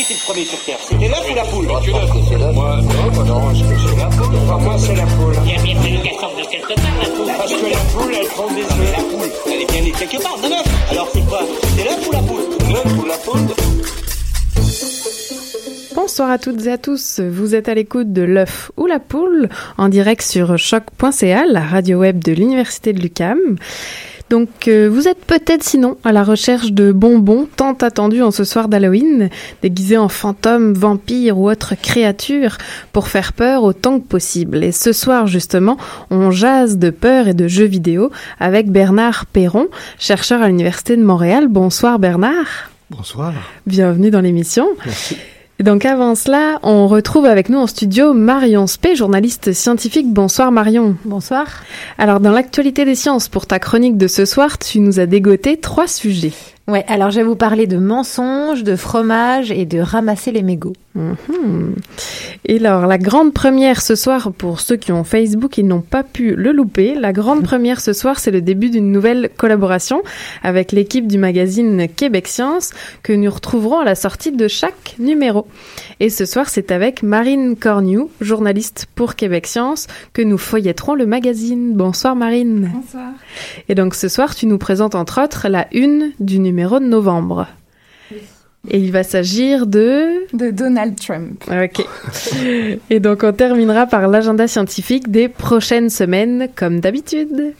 Qui était le premier sur Terre C'était l'œuf ou la poule. Moi, non, non, est-ce que c'est la poule Pour moi, c'est la poule. Il y a bien fallu qu'elle sorte de quelque part, la poule. Parce que la poule, elle prend des œufs. La poule, elle est bien née quelque part, de l'œuf. Alors c'est quoi? C'est l'œuf ou la poule? L'œuf ou la poule Bonsoir à toutes et à tous. Vous êtes à l'écoute de l'œuf ou la poule en direct sur choc.ca, la radio web de l'Université de l'UCAM. Donc, euh, vous êtes peut-être sinon à la recherche de bonbons tant attendus en ce soir d'Halloween, déguisés en fantômes, vampires ou autres créatures pour faire peur autant que possible. Et ce soir, justement, on jase de peur et de jeux vidéo avec Bernard Perron, chercheur à l'Université de Montréal. Bonsoir Bernard. Bonsoir. Bienvenue dans l'émission. Merci. Et donc avant cela, on retrouve avec nous en studio Marion Spey, journaliste scientifique. Bonsoir Marion. Bonsoir. Alors dans l'actualité des sciences, pour ta chronique de ce soir, tu nous as dégoté trois sujets. Ouais, alors je vais vous parler de mensonges, de fromage et de ramasser les mégots. Mhm. Et alors, la grande première ce soir, pour ceux qui ont Facebook et n'ont pas pu le louper, la grande première ce soir, c'est le début d'une nouvelle collaboration avec l'équipe du magazine Québec Science que nous retrouverons à la sortie de chaque numéro. Et ce soir, c'est avec Marine Cornu, journaliste pour Québec Science, que nous feuilletterons le magazine. Bonsoir Marine. Bonsoir. Et donc ce soir, tu nous présentes entre autres la une du numéro de novembre. Et il va s'agir de... De Donald Trump. Ok. Et donc on terminera par l'agenda scientifique des prochaines semaines, comme d'habitude.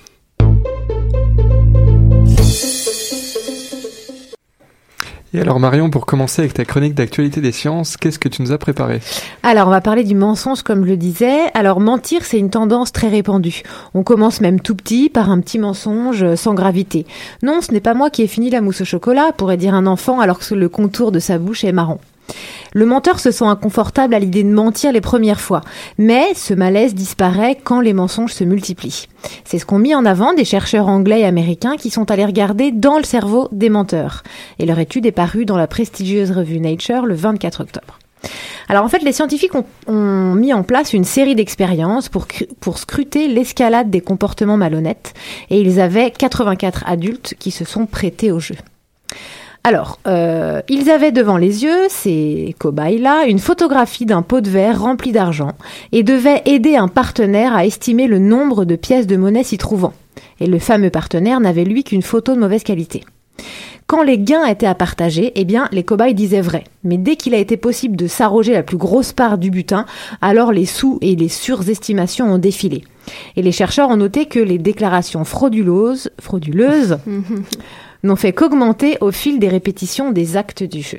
Et alors Marion, pour commencer avec ta chronique d'actualité des sciences, qu'est-ce que tu nous as préparé? Alors, on va parler du mensonge, comme je le disais. Alors, mentir, c'est une tendance très répandue. On commence même tout petit par un petit mensonge sans gravité. Non, ce n'est pas moi qui ai fini la mousse au chocolat, pourrait dire un enfant alors que le contour de sa bouche est marron. Le menteur se sent inconfortable à l'idée de mentir les premières fois, mais ce malaise disparaît quand les mensonges se multiplient. C'est ce qu'ont mis en avant des chercheurs anglais et américains qui sont allés regarder dans le cerveau des menteurs. Et leur étude est parue dans la prestigieuse revue Nature le 24 octobre. Alors en fait, les scientifiques ont, mis en place une série d'expériences pour, pour scruter l'escalade des comportements malhonnêtes, et ils avaient 84 adultes qui se sont prêtés au jeu. Alors, euh, ils avaient devant les yeux, ces cobayes-là, une photographie d'un pot de verre rempli d'argent et devaient aider un partenaire à estimer le nombre de pièces de monnaie s'y trouvant. Et le fameux partenaire n'avait lui qu'une photo de mauvaise qualité. Quand les gains étaient à partager, eh bien, les cobayes disaient vrai. Mais dès qu'il a été possible de s'arroger la plus grosse part du butin, alors les sous et les surestimations ont défilé. Et les chercheurs ont noté que les déclarations frauduleuses, frauduleuses n'ont fait qu'augmenter au fil des répétitions des actes du jeu.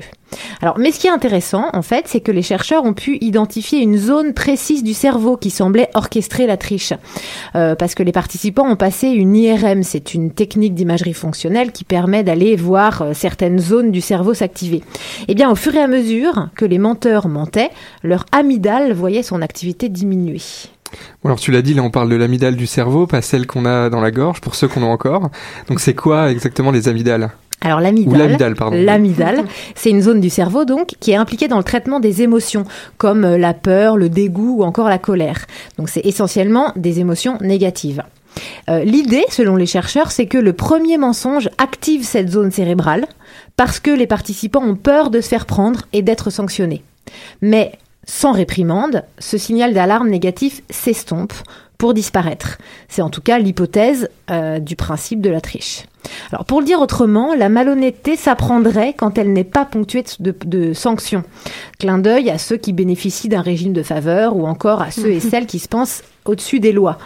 Alors, mais ce qui est intéressant, en fait, c'est que les chercheurs ont pu identifier une zone précise du cerveau qui semblait orchestrer la triche. Euh, parce que les participants ont passé une IRM, c'est une technique d'imagerie fonctionnelle qui permet d'aller voir euh, certaines zones du cerveau s'activer. Eh bien, au fur et à mesure que les menteurs mentaient, leur amygdale voyait son activité diminuer. Bon, alors tu l'as dit, là on parle de l'amygdale du cerveau, pas celle qu'on a dans la gorge, pour ceux qu'on a encore. Donc c'est quoi exactement les amygdales? Alors pardon. l'amygdale, c'est une zone du cerveau donc qui est impliquée dans le traitement des émotions comme euh, la peur, le dégoût ou encore la colère. Donc c'est essentiellement des émotions négatives. Euh, L'idée, selon les chercheurs, c'est que le premier mensonge active cette zone cérébrale parce que les participants ont peur de se faire prendre et d'être sanctionnés. Mais sans réprimande, ce signal d'alarme négatif s'estompe pour disparaître. C'est en tout cas l'hypothèse euh, du principe de la triche. Alors pour le dire autrement, la malhonnêteté s'apprendrait quand elle n'est pas ponctuée de, de sanctions. Clin d'œil à ceux qui bénéficient d'un régime de faveur ou encore à ceux et celles qui se pensent au-dessus des lois.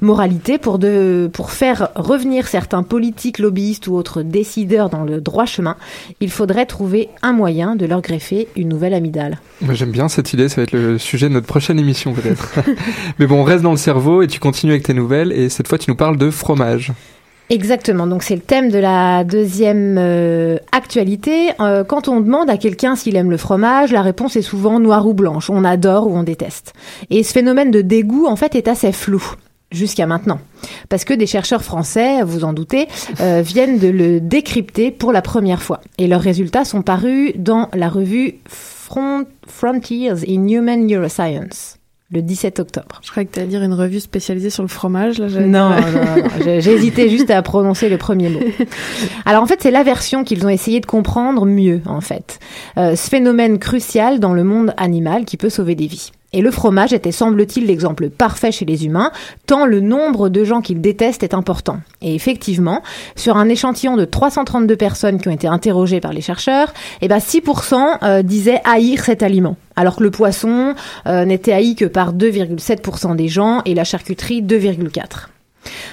Moralité, pour, de, pour faire revenir certains politiques, lobbyistes ou autres décideurs dans le droit chemin, il faudrait trouver un moyen de leur greffer une nouvelle amygdale. J'aime bien cette idée, ça va être le sujet de notre prochaine émission peut-être. Mais bon, on reste dans le cerveau et tu continues avec tes nouvelles et cette fois tu nous parles de fromage. Exactement, donc c'est le thème de la deuxième euh, actualité. Euh, quand on demande à quelqu'un s'il aime le fromage, la réponse est souvent noire ou blanche, on adore ou on déteste. Et ce phénomène de dégoût, en fait, est assez flou jusqu'à maintenant. Parce que des chercheurs français, vous en doutez, euh, viennent de le décrypter pour la première fois. Et leurs résultats sont parus dans la revue Front- Frontiers in Human Neuroscience le 17 octobre. Je croyais que tu allais dire une revue spécialisée sur le fromage. Là, Non, non, non, j'ai j'ai hésité juste à prononcer le premier mot. Alors en fait, c'est la version qu'ils ont essayé de comprendre mieux, en fait. Euh, ce phénomène crucial dans le monde animal qui peut sauver des vies. Et le fromage était, semble-t-il, l'exemple parfait chez les humains, tant le nombre de gens qu'ils détestent est important. Et effectivement, sur un échantillon de 332 personnes qui ont été interrogées par les chercheurs, eh ben 6% euh, disaient haïr cet aliment, alors que le poisson euh, n'était haï que par 2,7% des gens et la charcuterie 2,4%.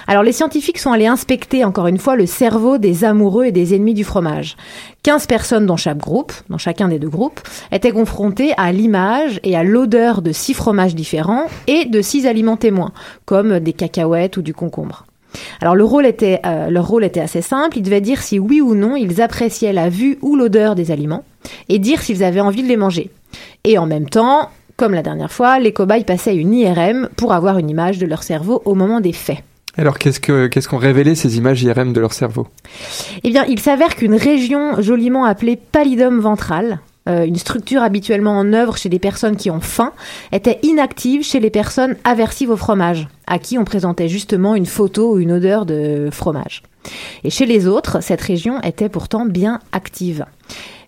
Alors les scientifiques sont allés inspecter encore une fois le cerveau des amoureux et des ennemis du fromage. 15 personnes dans chaque groupe, dans chacun des deux groupes, étaient confrontées à l'image et à l'odeur de six fromages différents et de six aliments témoins, comme des cacahuètes ou du concombre. Alors euh, leur rôle était assez simple, ils devaient dire si oui ou non ils appréciaient la vue ou l'odeur des aliments et dire s'ils avaient envie de les manger. Et en même temps, comme la dernière fois, les cobayes passaient une IRM pour avoir une image de leur cerveau au moment des faits. Alors qu'est-ce que qu'est-ce qu'ont révélé ces images IRM de leur cerveau? Eh bien, il s'avère qu'une région joliment appelée pallidum ventral, euh, une structure habituellement en œuvre chez des personnes qui ont faim, était inactive chez les personnes aversives au fromage, à qui on présentait justement une photo ou une odeur de fromage. Et chez les autres, cette région était pourtant bien active.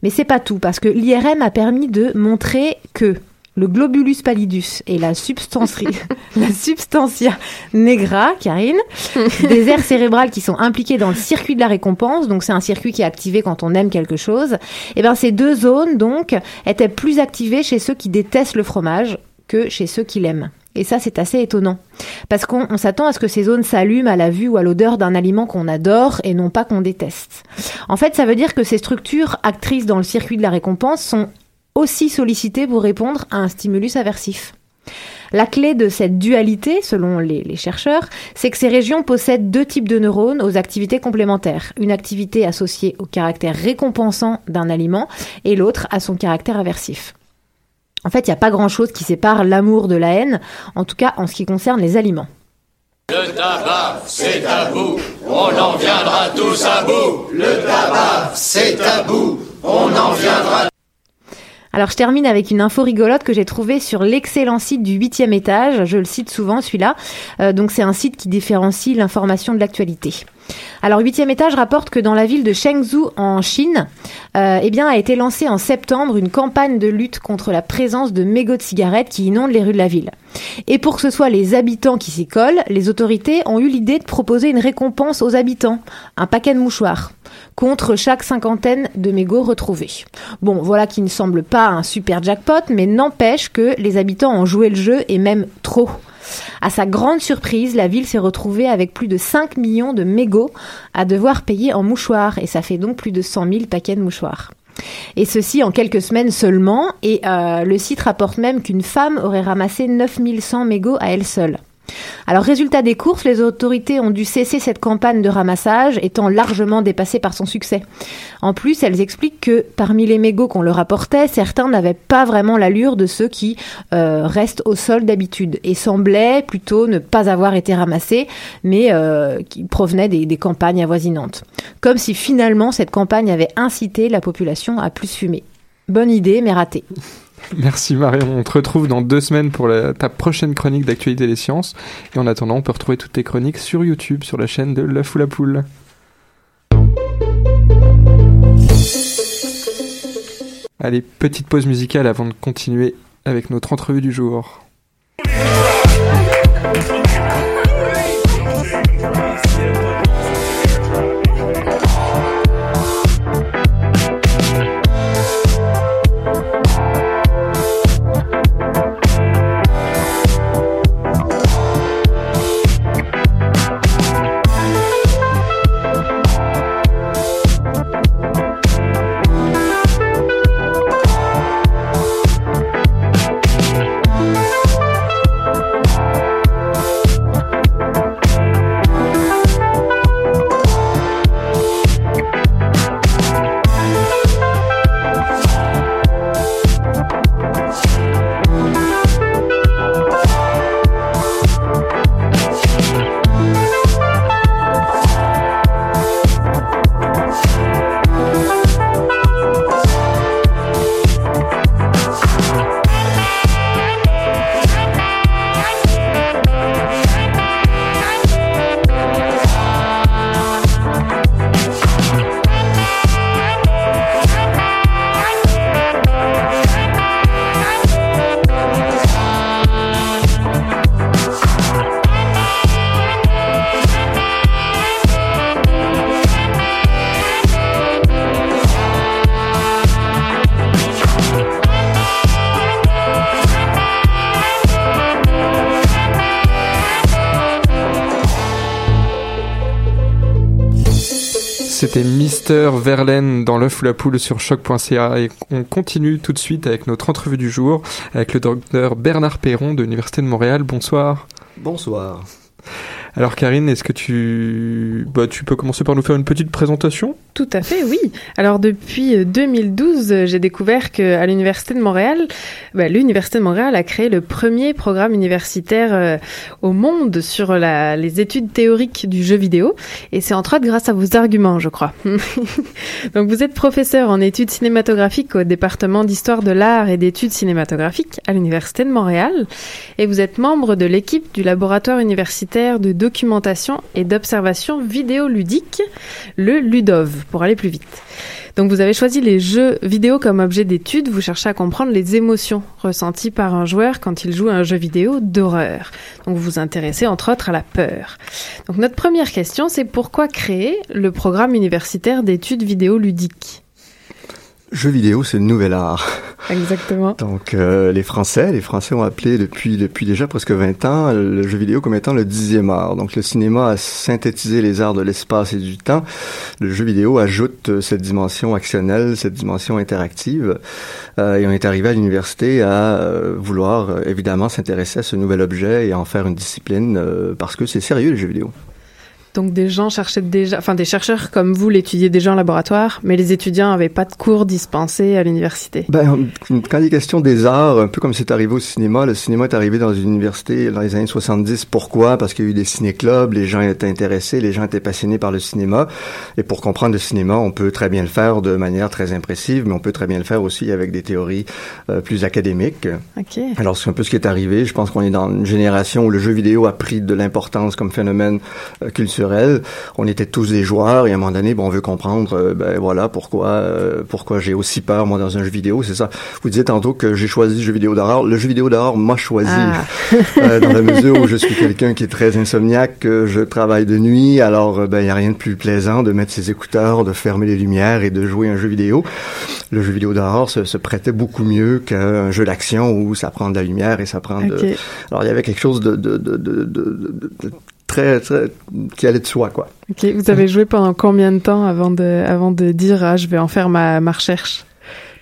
Mais c'est pas tout, parce que l'IRM a permis de montrer que le globulus pallidus et la, substantia negra, Karine, des aires cérébrales qui sont impliquées dans le circuit de la récompense, donc c'est un circuit qui est activé quand on aime quelque chose, et bien ces deux zones, donc, étaient plus activées chez ceux qui détestent le fromage que chez ceux qui l'aiment. Et ça, c'est assez étonnant. Parce qu'on on s'attend à ce que ces zones s'allument à la vue ou à l'odeur d'un aliment qu'on adore et non pas qu'on déteste. En fait, ça veut dire que ces structures actrices dans le circuit de la récompense sont aussi sollicitées pour répondre à un stimulus aversif. La clé de cette dualité, selon les, chercheurs, c'est que ces régions possèdent deux types de neurones aux activités complémentaires. Une activité associée au caractère récompensant d'un aliment et l'autre à son caractère aversif. En fait, il n'y a pas grand-chose qui sépare l'amour de la haine, en tout cas en ce qui concerne les aliments. Le tabac, c'est on en viendra tous à bout. Le tabac, c'est on en viendra Alors je termine avec une info rigolote que j'ai trouvée sur l'excellent site du 8e étage. Je le cite souvent celui-là. Euh, donc c'est un site qui différencie l'information de l'actualité. Alors 8e étage rapporte que dans la ville de Chengzhou en Chine, euh, eh bien a été lancée en septembre une campagne de lutte contre la présence de mégots de cigarettes qui inondent les rues de la ville. Et pour que ce soit les habitants qui s'y collent, les autorités ont eu l'idée de proposer une récompense aux habitants, un paquet de mouchoirs, contre chaque cinquantaine de mégots retrouvés. Bon, voilà qui ne semble pas un super jackpot, mais n'empêche que les habitants ont joué le jeu et même trop. À sa grande surprise, la ville s'est retrouvée avec plus de 5 millions de mégots à devoir payer en mouchoirs, et ça fait donc plus de 100 000 paquets de mouchoirs. Et ceci en quelques semaines seulement, et euh, le site rapporte même qu'une femme aurait ramassé 9100 mégots à elle seule. Alors, résultat des courses, les autorités ont dû cesser cette campagne de ramassage, étant largement dépassée par son succès. En plus, elles expliquent que parmi les mégots qu'on leur apportait, certains n'avaient pas vraiment l'allure de ceux qui euh, restent au sol d'habitude et semblaient plutôt ne pas avoir été ramassés, mais euh, qui provenaient des, des campagnes avoisinantes. Comme si finalement cette campagne avait incité la population à plus fumer. Bonne idée, mais ratée. Merci Marion. On te retrouve dans deux semaines pour la- ta prochaine chronique d'actualité des sciences. Et en attendant, on peut retrouver toutes tes chroniques sur YouTube, sur la chaîne de L'œuf ou la poule. Allez, petite pause musicale avant de continuer avec notre entrevue du jour. Verlaine dans l'œuf ou la poule sur choc.ca et on continue tout de suite avec notre entrevue du jour avec le docteur Bernard Perron de l'Université de Montréal. Bonsoir. Bonsoir. Alors Karine, est-ce que tu... Bah, tu peux commencer par nous faire une petite présentation? Tout à fait, oui. Alors depuis euh, 2012, euh, j'ai découvert que à l'université de Montréal, bah, l'université de Montréal a créé le premier programme universitaire euh, au monde sur les études théoriques du jeu vidéo, et c'est entre autres grâce à vos arguments, je crois. Donc vous êtes professeur en études cinématographiques au département d'histoire de l'art et d'études cinématographiques à l'université de Montréal, et vous êtes membre de l'équipe du laboratoire universitaire de documentation et d'observation vidéoludique, le LUDOV, pour aller plus vite. Donc vous avez choisi les jeux vidéo comme objet d'étude, vous cherchez à comprendre les émotions ressenties par un joueur quand il joue à un jeu vidéo d'horreur. Donc vous vous intéressez entre autres à la peur. Donc notre première question, c'est pourquoi créer le programme universitaire d'études vidéoludiques? Jeux vidéo, c'est le nouvel art. Exactement. Donc, euh, les Français, les Français ont appelé depuis depuis déjà presque 20 ans le jeu vidéo comme étant le dixième art. Donc, le cinéma a synthétisé les arts de l'espace et du temps. Le jeu vidéo ajoute euh, cette dimension actionnelle, cette dimension interactive. Euh, et on est arrivé à l'université à euh, vouloir euh, évidemment s'intéresser à ce nouvel objet et en faire une discipline euh, parce que c'est sérieux les jeux vidéo. Donc des gens cherchaient déjà, enfin des chercheurs comme vous l'étudiaient déjà en laboratoire, mais les étudiants n'avaient pas de cours dispensés à l'université. Ben, quand il est question des arts, un peu comme c'est arrivé au cinéma, le cinéma est arrivé dans une université dans les années 70. Pourquoi? Parce qu'il y a eu des ciné-clubs, les gens étaient intéressés, les gens étaient passionnés par le cinéma. Et pour comprendre le cinéma, on peut très bien le faire de manière très impressive, mais on peut très bien le faire aussi avec des théories euh, plus académiques. Ok. Alors c'est un peu ce qui est arrivé. Je pense qu'on est dans une génération où le jeu vidéo a pris de l'importance comme phénomène euh, culturel On était tous des joueurs et à un moment donné, bon, on veut comprendre, euh, ben voilà, pourquoi, euh, pourquoi j'ai aussi peur moi dans un jeu vidéo. C'est ça. Vous disiez tantôt que j'ai choisi le jeu vidéo d'horreur. Le jeu vidéo d'horreur m'a choisi Ah. euh, dans la mesure où je suis quelqu'un qui est très insomniaque, que je travaille de nuit. Alors, ben, il y a rien de plus plaisant de mettre ses écouteurs, de fermer les lumières et de jouer un jeu vidéo. Le jeu vidéo d'horreur se, se prêtait beaucoup mieux qu'un jeu d'action où ça prend de la lumière et ça prend de. Alors, il y avait quelque chose de, de- de- de très, très qui allait de soi, quoi. Ok, vous avez joué pendant combien de temps avant de, avant de dire ah, je vais en faire ma, ma recherche?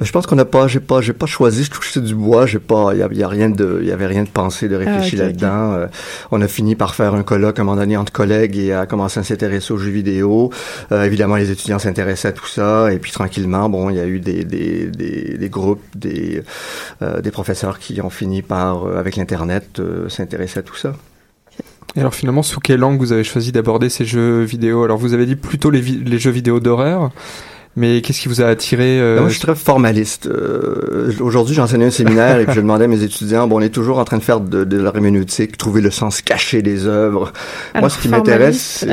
Je pense qu'on n'a pas, j'ai pas, j'ai pas choisi. Je touchais du bois. J'ai pas, il y, a- il y a rien de, il y avait rien de pensé, de réfléchi Ah, là-dedans. Euh, on a fini par faire un colloque à un moment donné entre collègues et à commencer à s'intéresser aux jeux vidéo. Euh, évidemment, les étudiants s'intéressaient à tout ça. Et puis tranquillement, bon, il y a eu des, des, des, des groupes, des, euh, des professeurs qui ont fini par, avec l'internet, s'intéresser à tout ça. Et alors finalement, sous quelle langue vous avez choisi d'aborder ces jeux vidéo? Alors vous avez dit plutôt les, les jeux vidéo d'horreur, mais qu'est-ce qui vous a attiré euh, Ben, moi, je suis très formaliste. Euh, Aujourd'hui, j'enseignais un séminaire et puis je demandais à mes étudiants, bon, on est toujours en train de faire de, de la herméneutique, trouver le sens caché des œuvres. moi, ce qui m'intéresse, c'est-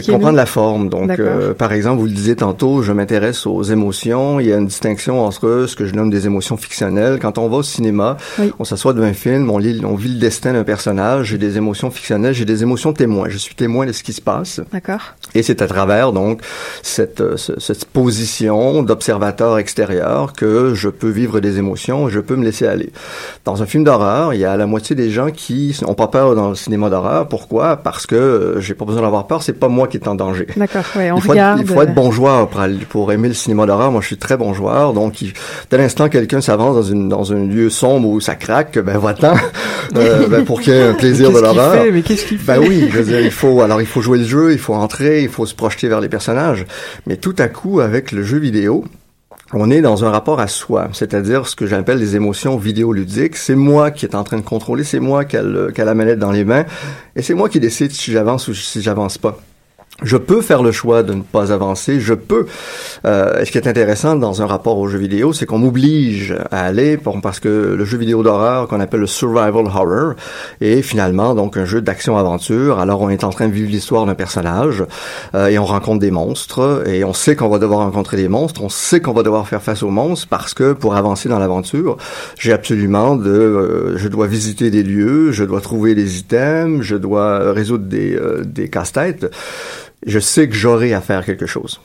de comprendre la forme. Donc, euh, par exemple, vous le disiez tantôt, je m'intéresse aux émotions. Il y a une distinction entre ce que je nomme des émotions fictionnelles. Quand on va au cinéma, Oui. on s'assoit devant un film, on, lit, on vit le destin d'un personnage. J'ai des émotions fictionnelles, j'ai des émotions témoins. Je suis témoin de ce qui se passe. D'accord. Et c'est à travers donc cette, euh, ce- cette position d'observateur extérieur que je peux vivre des émotions, je peux me laisser aller. Dans un film d'horreur, il y a la moitié des gens qui ont pas peur dans le cinéma d'horreur. Pourquoi? Parce que euh, j'ai pas besoin d'avoir peur, c'est pas moi qui est en danger. D'accord, ouais, on il, faut regarde. être, il faut être bon joueur pour, aller- pour aimer le cinéma d'horreur. Moi, je suis très bon joueur, donc il, dès l'instant quelqu'un s'avance dans, une, dans un lieu sombre où ça craque, ben va-t'en, euh, ben, pour qu'il y ait un plaisir de l'horreur. Mais qu'est-ce qu'il fait? Ben oui, je veux dire, il faut alors il faut jouer le jeu, il faut entrer, il faut se projeter vers les personnages. Mais tout à coup, avec le jeu vidéo, on est dans un rapport à soi, c'est-à-dire ce que j'appelle les émotions vidéoludiques. C'est moi qui est en train de contrôler, c'est moi qui a, a la manette dans les mains, et c'est moi qui décide si j'avance ou si j'avance pas. Je peux faire le choix de ne pas avancer. Je peux. Euh, ce qui est intéressant dans un rapport au jeu vidéo, c'est qu'on m'oblige à aller pour- parce que le jeu vidéo d'horreur qu'on appelle le survival horror est finalement donc un jeu d'action-aventure. Alors on est en train de vivre l'histoire d'un personnage euh, et on rencontre des monstres et on sait qu'on va devoir rencontrer des monstres. On sait qu'on va devoir faire face aux monstres parce que pour avancer dans l'aventure, j'ai absolument de, euh, je dois visiter des lieux, je dois trouver des items, je dois résoudre des, euh, des casse-têtes je sais que j'aurai à faire quelque chose.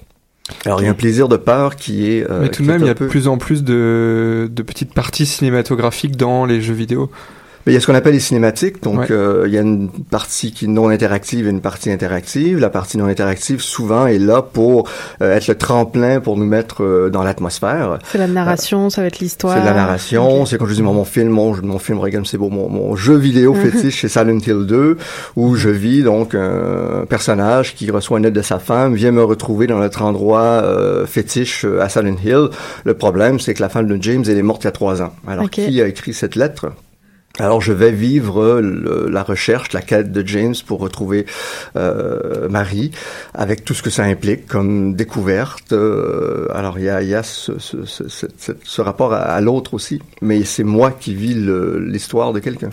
Alors, il y a un plaisir de peur qui est... euh, Mais tout de même, il y a de peu- plus en plus de, de petites parties cinématographiques dans les jeux vidéo. Mais il y a ce qu'on appelle les cinématiques. Donc, Ouais. euh, il y a une partie qui est non interactive et une partie interactive. La partie non interactive, souvent, est là pour euh, être le tremplin pour nous mettre euh, dans l'atmosphère. C'est la narration, ça va être l'histoire. C'est de la narration, c'est quand je dis mon, mon film, mon, mon film Reagan, c'est beau, mon, mon jeu vidéo fétiche chez Silent Hill 2, où je vis donc un personnage qui reçoit une aide de sa femme, vient me retrouver dans notre endroit euh, fétiche euh, à Silent Hill. Le problème, c'est que la femme de James, elle est morte il y a trois ans. Alors, qui a écrit cette lettre? Alors je vais vivre le- la recherche, la quête de James pour retrouver euh, Marie, avec tout ce que ça implique comme découverte. Euh, alors il y a, y ce, rapport à, à l'autre aussi, mais c'est moi qui vis l'histoire de quelqu'un.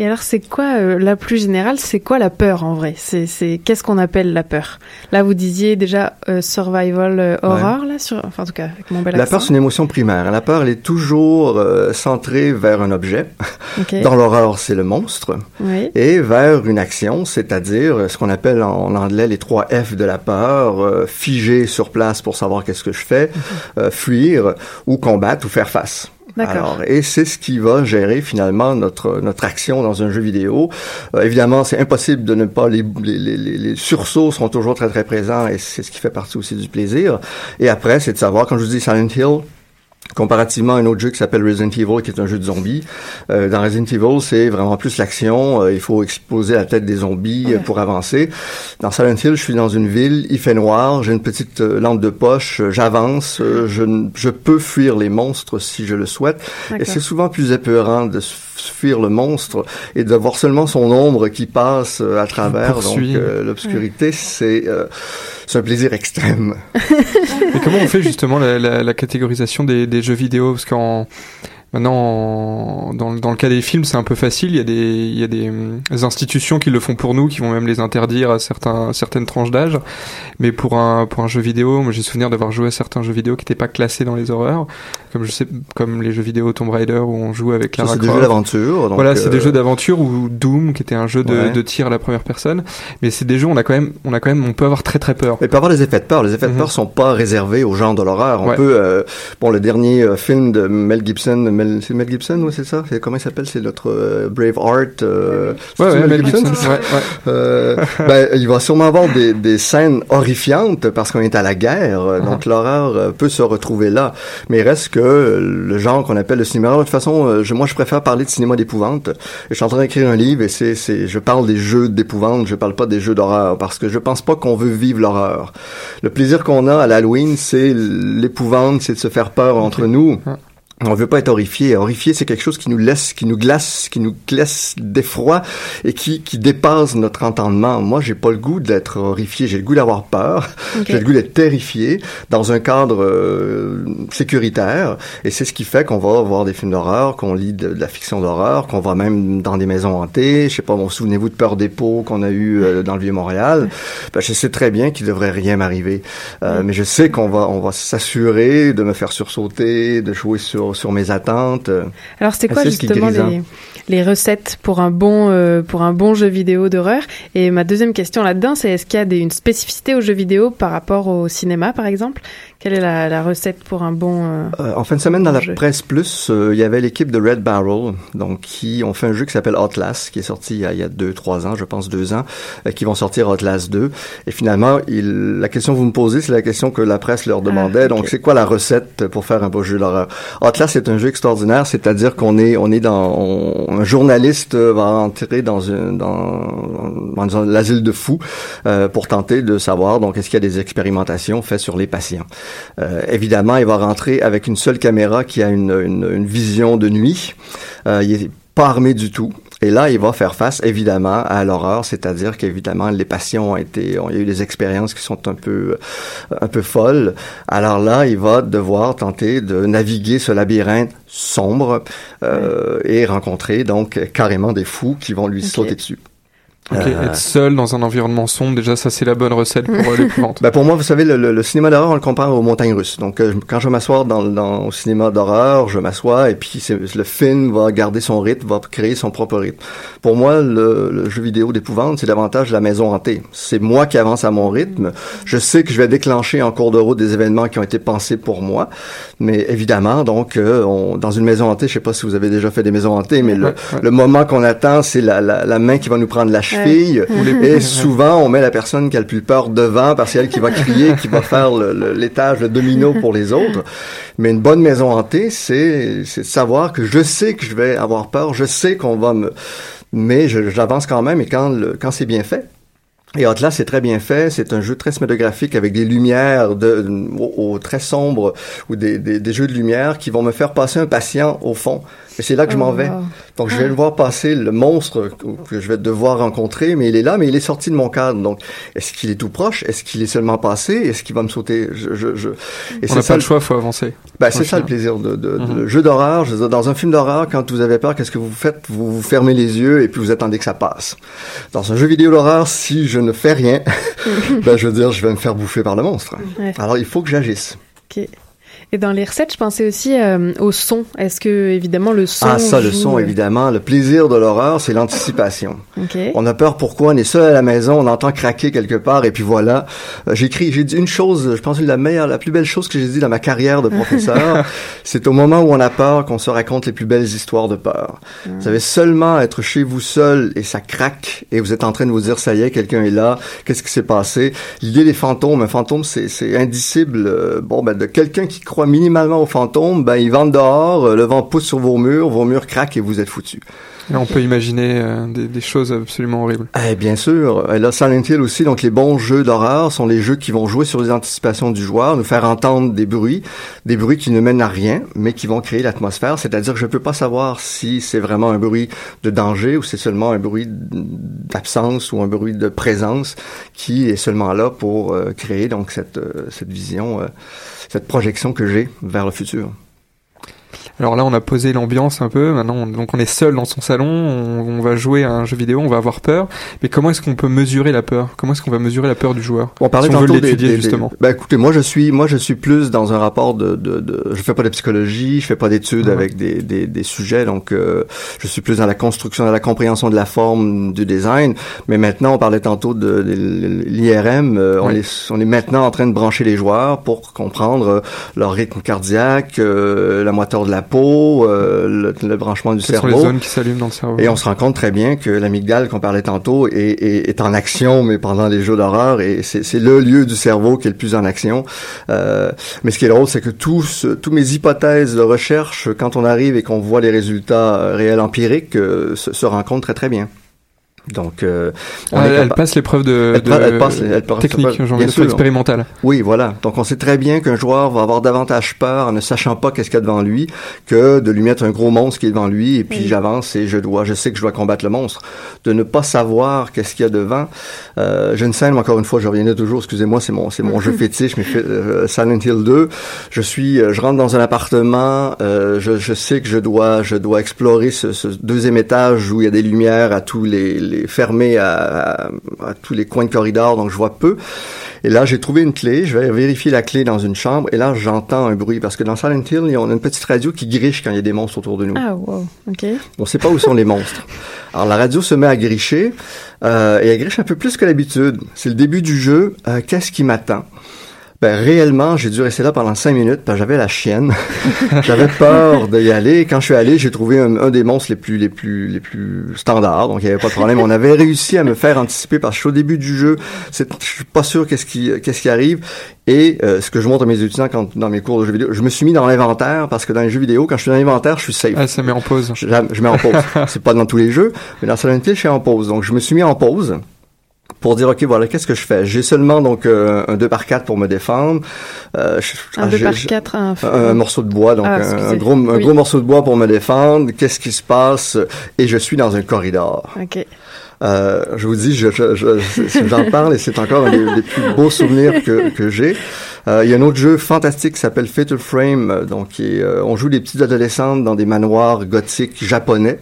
Et alors, c'est quoi, euh, la plus générale, c'est quoi la peur en vrai? C'est, c'est qu'est-ce qu'on appelle la peur? Là, vous disiez déjà euh, survival euh, horror, là, sur, enfin en tout cas avec mon bel La accent. peur, c'est une émotion primaire. La peur, elle est toujours euh, centrée vers un objet. Dans l'horreur, c'est le monstre. Oui. et vers une action, c'est-à-dire ce qu'on appelle en anglais les trois F de la peur, euh, figer sur place pour savoir qu'est-ce que je fais, euh, fuir ou combattre ou faire face. Alors, et c'est ce qui va gérer finalement notre notre action dans un jeu vidéo. Euh, évidemment, c'est impossible de ne pas les, les, les, les- les sursauts sont toujours très très présents et c'est ce qui fait partie aussi du plaisir. Et après, c'est de savoir quand je vous dis Silent Hill, comparativement à un autre jeu qui s'appelle Resident Evil, qui est un jeu de zombies. Euh, dans Resident Evil, c'est vraiment plus l'action. Euh, il faut exploser la tête des zombies euh, Ouais. pour avancer. Dans Silent Hill, je suis dans une ville, il fait noir, j'ai une petite euh, lampe de poche, euh, j'avance, euh, je, je peux fuir les monstres si je le souhaite. Et c'est souvent plus épeurant de fuir le monstre et de voir seulement son ombre qui passe à travers. Donc l'obscurité, c'est euh, c'est un plaisir extrême. Mais comment on fait justement la catégorisation des, des jeux vidéo? Parce qu'en Maintenant, dans, dans le cas des films, c'est un peu facile. Il y a des, il y a des, des, institutions qui le font pour nous, qui vont même les interdire à certains, certaines tranches d'âge. Mais pour un, pour un jeu vidéo, moi j'ai souvenir d'avoir joué à certains jeux vidéo qui n'étaient pas classés dans les horreurs, comme je sais, comme les jeux vidéo Tomb Raider où on joue avec la. C'est des jeux d'aventure. Voilà, c'est euh... des jeux d'aventure ou Doom qui était un jeu de, ouais. de, tir à la première personne. Mais c'est des jeux où on a quand même, on a quand même, on peut avoir très très peur. Mais peut avoir des effets de peur. Les effets de peur mm -hmm. sont pas réservés au genre de l'horreur. On ouais. peut, euh, bon, le dernier euh, film de Mel Gibson, Mel, c'est Mel Gibson, oui, c'est ça? Comment il s'appelle? C'est notre euh, Braveheart. Euh, ouais, ouais, Mel Gibson. Gibson ouais, euh, ben, il va sûrement avoir des, des scènes horrifiantes parce qu'on est à la guerre. Uh -huh. Donc l'horreur peut se retrouver là. Mais il reste que le genre qu'on appelle le cinéma. De toute façon, je, moi, je préfère parler de cinéma d'épouvante. Je suis en train d'écrire un livre et c'est, c'est, je parle des jeux d'épouvante. Je parle pas des jeux d'horreur parce que je pense pas qu'on veut vivre l'horreur. Le plaisir qu'on a à l'Halloween, c'est l'épouvante, c'est de se faire peur entre okay. nous. Uh -huh. On veut pas être horrifié. Horrifié, c'est quelque chose qui nous laisse, qui nous glace, qui nous laisse d'effroi et qui, qui dépasse notre entendement. Moi, j'ai pas le goût d'être horrifié. J'ai le goût d'avoir peur. Okay. J'ai le goût d'être terrifié dans un cadre euh, sécuritaire. Et c'est ce qui fait qu'on va voir des films d'horreur, qu'on lit de, de, la fiction d'horreur, qu'on va même dans des maisons hantées. Je sais pas, bon, souvenez-vous de Peur des pots qu'on a eu euh, dans le Vieux-Montréal? Ben, je sais très bien qu'il devrait rien m'arriver. Euh, mais je sais qu'on va, on va s'assurer de me faire sursauter, de jouer sur sur mes attentes. Alors c'était quoi justement les, les, recettes pour un bon euh, pour un bon jeu vidéo d'horreur? Et ma deuxième question là-dedans, c'est est-ce qu'il y a des, une spécificité au jeu vidéo par rapport au cinéma, par exemple? Quelle est la, la, recette pour un bon euh, euh, En fin de semaine, dans la jeu. presse plus, euh, il y avait l'équipe de Red Barrel, donc qui ont fait un jeu qui s'appelle Outlast, qui est sorti il y a, il y a deux, trois ans, je pense deux ans, euh, qui vont sortir Outlast 2. Et finalement, il, la question que vous me posez, c'est la question que la presse leur demandait. Ah, okay. Donc, c'est quoi la recette pour faire un beau jeu d'horreur? Outlast, c'est un jeu extraordinaire, c'est-à-dire qu'on est, on est dans, on, un journaliste va entrer dans une, dans, dans l'asile de fous pour tenter de savoir, donc, est-ce qu'il y a des expérimentations faites sur les patients? Euh, évidemment, il va rentrer avec une seule caméra qui a une, une, une vision de nuit. Euh, il est pas armé du tout. Et là, il va faire face, évidemment, à l'horreur, c'est-à-dire qu'évidemment, les patients ont été, ont, il y a eu des expériences qui sont un peu, un peu folles. Alors là, il va devoir tenter de naviguer ce labyrinthe sombre euh, oui. et rencontrer donc carrément des fous qui vont lui okay. sauter dessus. Okay, euh... être seul dans un environnement sombre, déjà ça c'est la bonne recette pour euh, l'épouvante. ben pour moi, vous savez, le, le, le cinéma d'horreur, on le compare aux montagnes russes. Donc euh, quand je m'assois dans, dans au cinéma d'horreur, je m'assois et puis le film va garder son rythme, va créer son propre rythme. Pour moi, le, le jeu vidéo d'épouvante, c'est davantage la maison hantée. C'est moi qui avance à mon rythme. Je sais que je vais déclencher en cours de route des événements qui ont été pensés pour moi, mais évidemment, donc euh, on, dans une maison hantée, je sais pas si vous avez déjà fait des maisons hantées, mais ouais, le, ouais. le, moment qu'on attend, c'est la, la, la, main qui va nous prendre la cheville Et souvent, on met la personne qui a le plus peur devant parce que c'est elle qui va crier, qui va faire l'étage, le, le, domino pour les autres. Mais une bonne maison hantée, c'est de savoir que je sais que je vais avoir peur, je sais qu'on va me... Mais j'avance quand même et quand, quand c'est bien fait, et Atlas, c'est très bien fait. C'est un jeu très cinématographique avec des lumières de, au, au très sombres ou des, des, des, jeux de lumière qui vont me faire passer un patient au fond. Et c'est là que je m'en vais. Oh. Donc, je vais le voir passer le monstre que je vais devoir rencontrer, mais il est là, mais il est sorti de mon cadre. Donc, est-ce qu'il est tout proche? Est-ce qu'il est seulement passé? Est-ce qu'il va me sauter? Je, je, je... Et On n'a pas le choix, faut avancer. Ben, c'est ça le plaisir de, de, mm -hmm. de jeu d'horreur. Dans un film d'horreur, quand vous avez peur, qu'est-ce que vous faites? Vous, vous fermez les yeux et puis vous attendez que ça passe. Dans un jeu vidéo d'horreur, si je ne fais rien, ben, je veux dire, je vais me faire bouffer par le monstre. Ouais. Alors, il faut que j'agisse. Okay. Et dans les recettes, je pensais aussi euh, au son. Est-ce que, évidemment, le son. Ah, ça, le son, euh... évidemment. Le plaisir de l'horreur, c'est l'anticipation. Okay. On a peur pourquoi? On est seul à la maison, on entend craquer quelque part, et puis voilà. Euh, j'ai écrit, j'ai dit une chose, je pense que la meilleure, la plus belle chose que j'ai dit dans ma carrière de professeur, c'est au moment où on a peur qu'on se raconte les plus belles histoires de peur. Mm. Vous savez seulement être chez vous seul et ça craque, et vous êtes en train de vous dire, ça y est, quelqu'un est là, qu'est-ce qui s'est passé? L'idée des fantômes, un fantôme, c'est indicible, euh, bon, ben, de quelqu'un qui croit minimalement aux fantômes, ben ils vendent dehors, euh, le vent pousse sur vos murs, vos murs craquent et vous êtes foutus. Et on peut imaginer euh, des, des, choses absolument horribles. Eh bien sûr. Et là, Silent Hill aussi, donc les bons jeux d'horreur sont les jeux qui vont jouer sur les anticipations du joueur, nous faire entendre des bruits, des bruits qui ne mènent à rien, mais qui vont créer l'atmosphère. C'est-à-dire je ne peux pas savoir si c'est vraiment un bruit de danger ou c'est seulement un bruit d'absence ou un bruit de présence qui est seulement là pour euh, créer donc cette, euh, cette vision, euh, cette projection que j'ai vers le futur. Alors là, on a posé l'ambiance un peu. Maintenant, on, donc on est seul dans son salon. On, on, va jouer à un jeu vidéo. On va avoir peur. Mais comment est-ce qu'on peut mesurer la peur? Comment est-ce qu'on va mesurer la peur du joueur? On parlait si on veut l'étudier justement. des- ben écoutez, moi je suis, moi je suis plus dans un rapport de, de, de je fais pas de psychologie, je fais pas d'études avec des, des, des sujets, donc euh, je suis plus dans la construction, dans la compréhension de la forme, du design. Mais maintenant, on parlait tantôt de, de l'IRM. euh, on est, on est maintenant en train de brancher les joueurs pour comprendre euh, leur rythme cardiaque, euh, la de la peau, euh, le, le branchement du Quelles sont cerveau. les zones qui s'allument dans le cerveau Et on se rend compte très bien que l'amygdale qu'on parlait tantôt est, est, est en action, mais pendant les jeux d'horreur, et c'est le lieu du cerveau qui est le plus en action. Euh, mais ce qui est drôle, c'est que tous, tous mes hypothèses de recherche, quand on arrive et qu'on voit les résultats euh, réels empiriques, se, se rencontrent très très bien. Donc, euh, on Ah, est elle, capa- passe l'épreuve de, Elle de elle passe- elle passe- technique, bien j'ai envie de sûr. dire expérimentale. Oui, voilà. Donc, on sait très bien qu'un joueur va avoir davantage peur en ne sachant pas qu'est-ce qu'il y a devant lui que de lui mettre un gros monstre qui est devant lui et puis Oui. j'avance et je dois, je sais que je dois combattre le monstre. De ne pas savoir qu'est-ce qu'il y a devant. Euh, j'ai une scène, encore une fois, je reviendrai toujours, excusez-moi, c'est mon, c'est mon jeu fétiche, mais euh, Silent Hill 2. Je suis, euh, je rentre dans un appartement, euh, je, je sais que je dois, je dois explorer ce, ce deuxième étage où il y a des lumières à tous les, les à, à, à tous les coins de corridor, donc je vois peu. Et là, j'ai trouvé une clé. Je vais vérifier la clé dans une chambre. Et là, j'entends un bruit. Parce que dans Silent Hill, on a une petite radio qui griche quand il y a des monstres autour de nous. Ah, wow. OK. On sait pas où sont les monstres. Alors, la radio se met à gricher. Euh, et elle griche un peu plus que d'habitude. C'est le début du jeu. Euh, Qu'est-ce qui m'attend? Ben, réellement, j'ai dû rester là pendant cinq minutes parce que j'avais la chienne. j'avais peur d'y aller. Quand je suis allé, j'ai trouvé un, un des monstres les plus, les plus, les plus standards. Donc, il n'y avait pas de problème. On avait réussi à me faire anticiper parce que je suis au début du jeu. Je suis pas sûr qu'est-ce qui, qu'est-ce qui arrive. Et euh, ce que je montre à mes étudiants quand, dans mes cours de jeux vidéo, je me suis mis dans l'inventaire parce que dans les jeux vidéo, quand je suis dans l'inventaire, je suis safe. Ah, ça met en pause. Je, je mets en pause. c'est pas dans tous les jeux, mais dans Silent Hill, je suis en pause. Donc, je me suis mis en pause pour dire, OK, voilà, qu'est-ce que je fais? J'ai seulement, donc, euh, un 2 par 4 pour me défendre. Euh, je- Un ah, 2 j'ai- par j'ai- 4, un... morceau de bois, donc Ah, un, gros, un Oui. gros morceau de bois pour me défendre. Qu'est-ce qui se passe? Et je suis dans un corridor. OK. Euh, je vous dis, je, je, je- j'en parle et c'est encore un des, des plus beaux souvenirs que, que j'ai. Euh, il y a un autre jeu fantastique qui s'appelle Fatal Frame. euh, Donc, est, euh, on joue des petites adolescentes dans des manoirs gothiques japonais.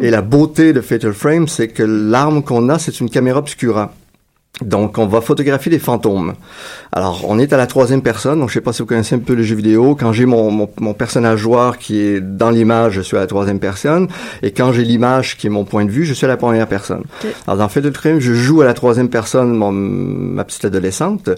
Et la beauté de Fatal Frame, c'est que l'arme qu'on a, c'est une caméra obscura. Donc, on va photographier des fantômes. Alors, on est à la troisième personne. Donc, je sais pas si vous connaissez un peu les jeux vidéo. Quand j'ai mon, mon, mon personnage joueur qui est dans l'image, je suis à la troisième personne. Et quand j'ai l'image qui est mon point de vue, je suis à la première personne. Alors, dans Fatal Frame, je joue à la troisième personne mon, ma petite adolescente.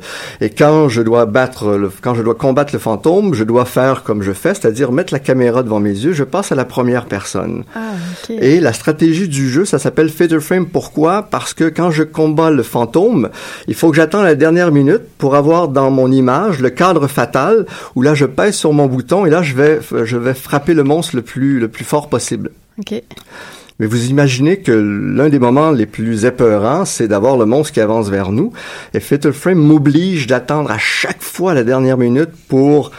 Et quand je dois battre, le, quand je dois combattre le fantôme, je dois faire comme je fais, c'est-à-dire mettre la caméra devant mes yeux. Je passe à la première personne. Ah. Et la stratégie du jeu, ça s'appelle Fatal Frame. Pourquoi? Parce que quand je combats le fantôme, il faut que j'attende la dernière minute pour avoir dans mon image le cadre fatal où là je pèse sur mon bouton et là je vais, je vais frapper le monstre le plus, le plus fort possible. OK. Mais vous imaginez que l'un des moments les plus épeurants, c'est d'avoir le monstre qui avance vers nous. Et Fatal Frame m'oblige d'attendre à chaque fois la dernière minute pour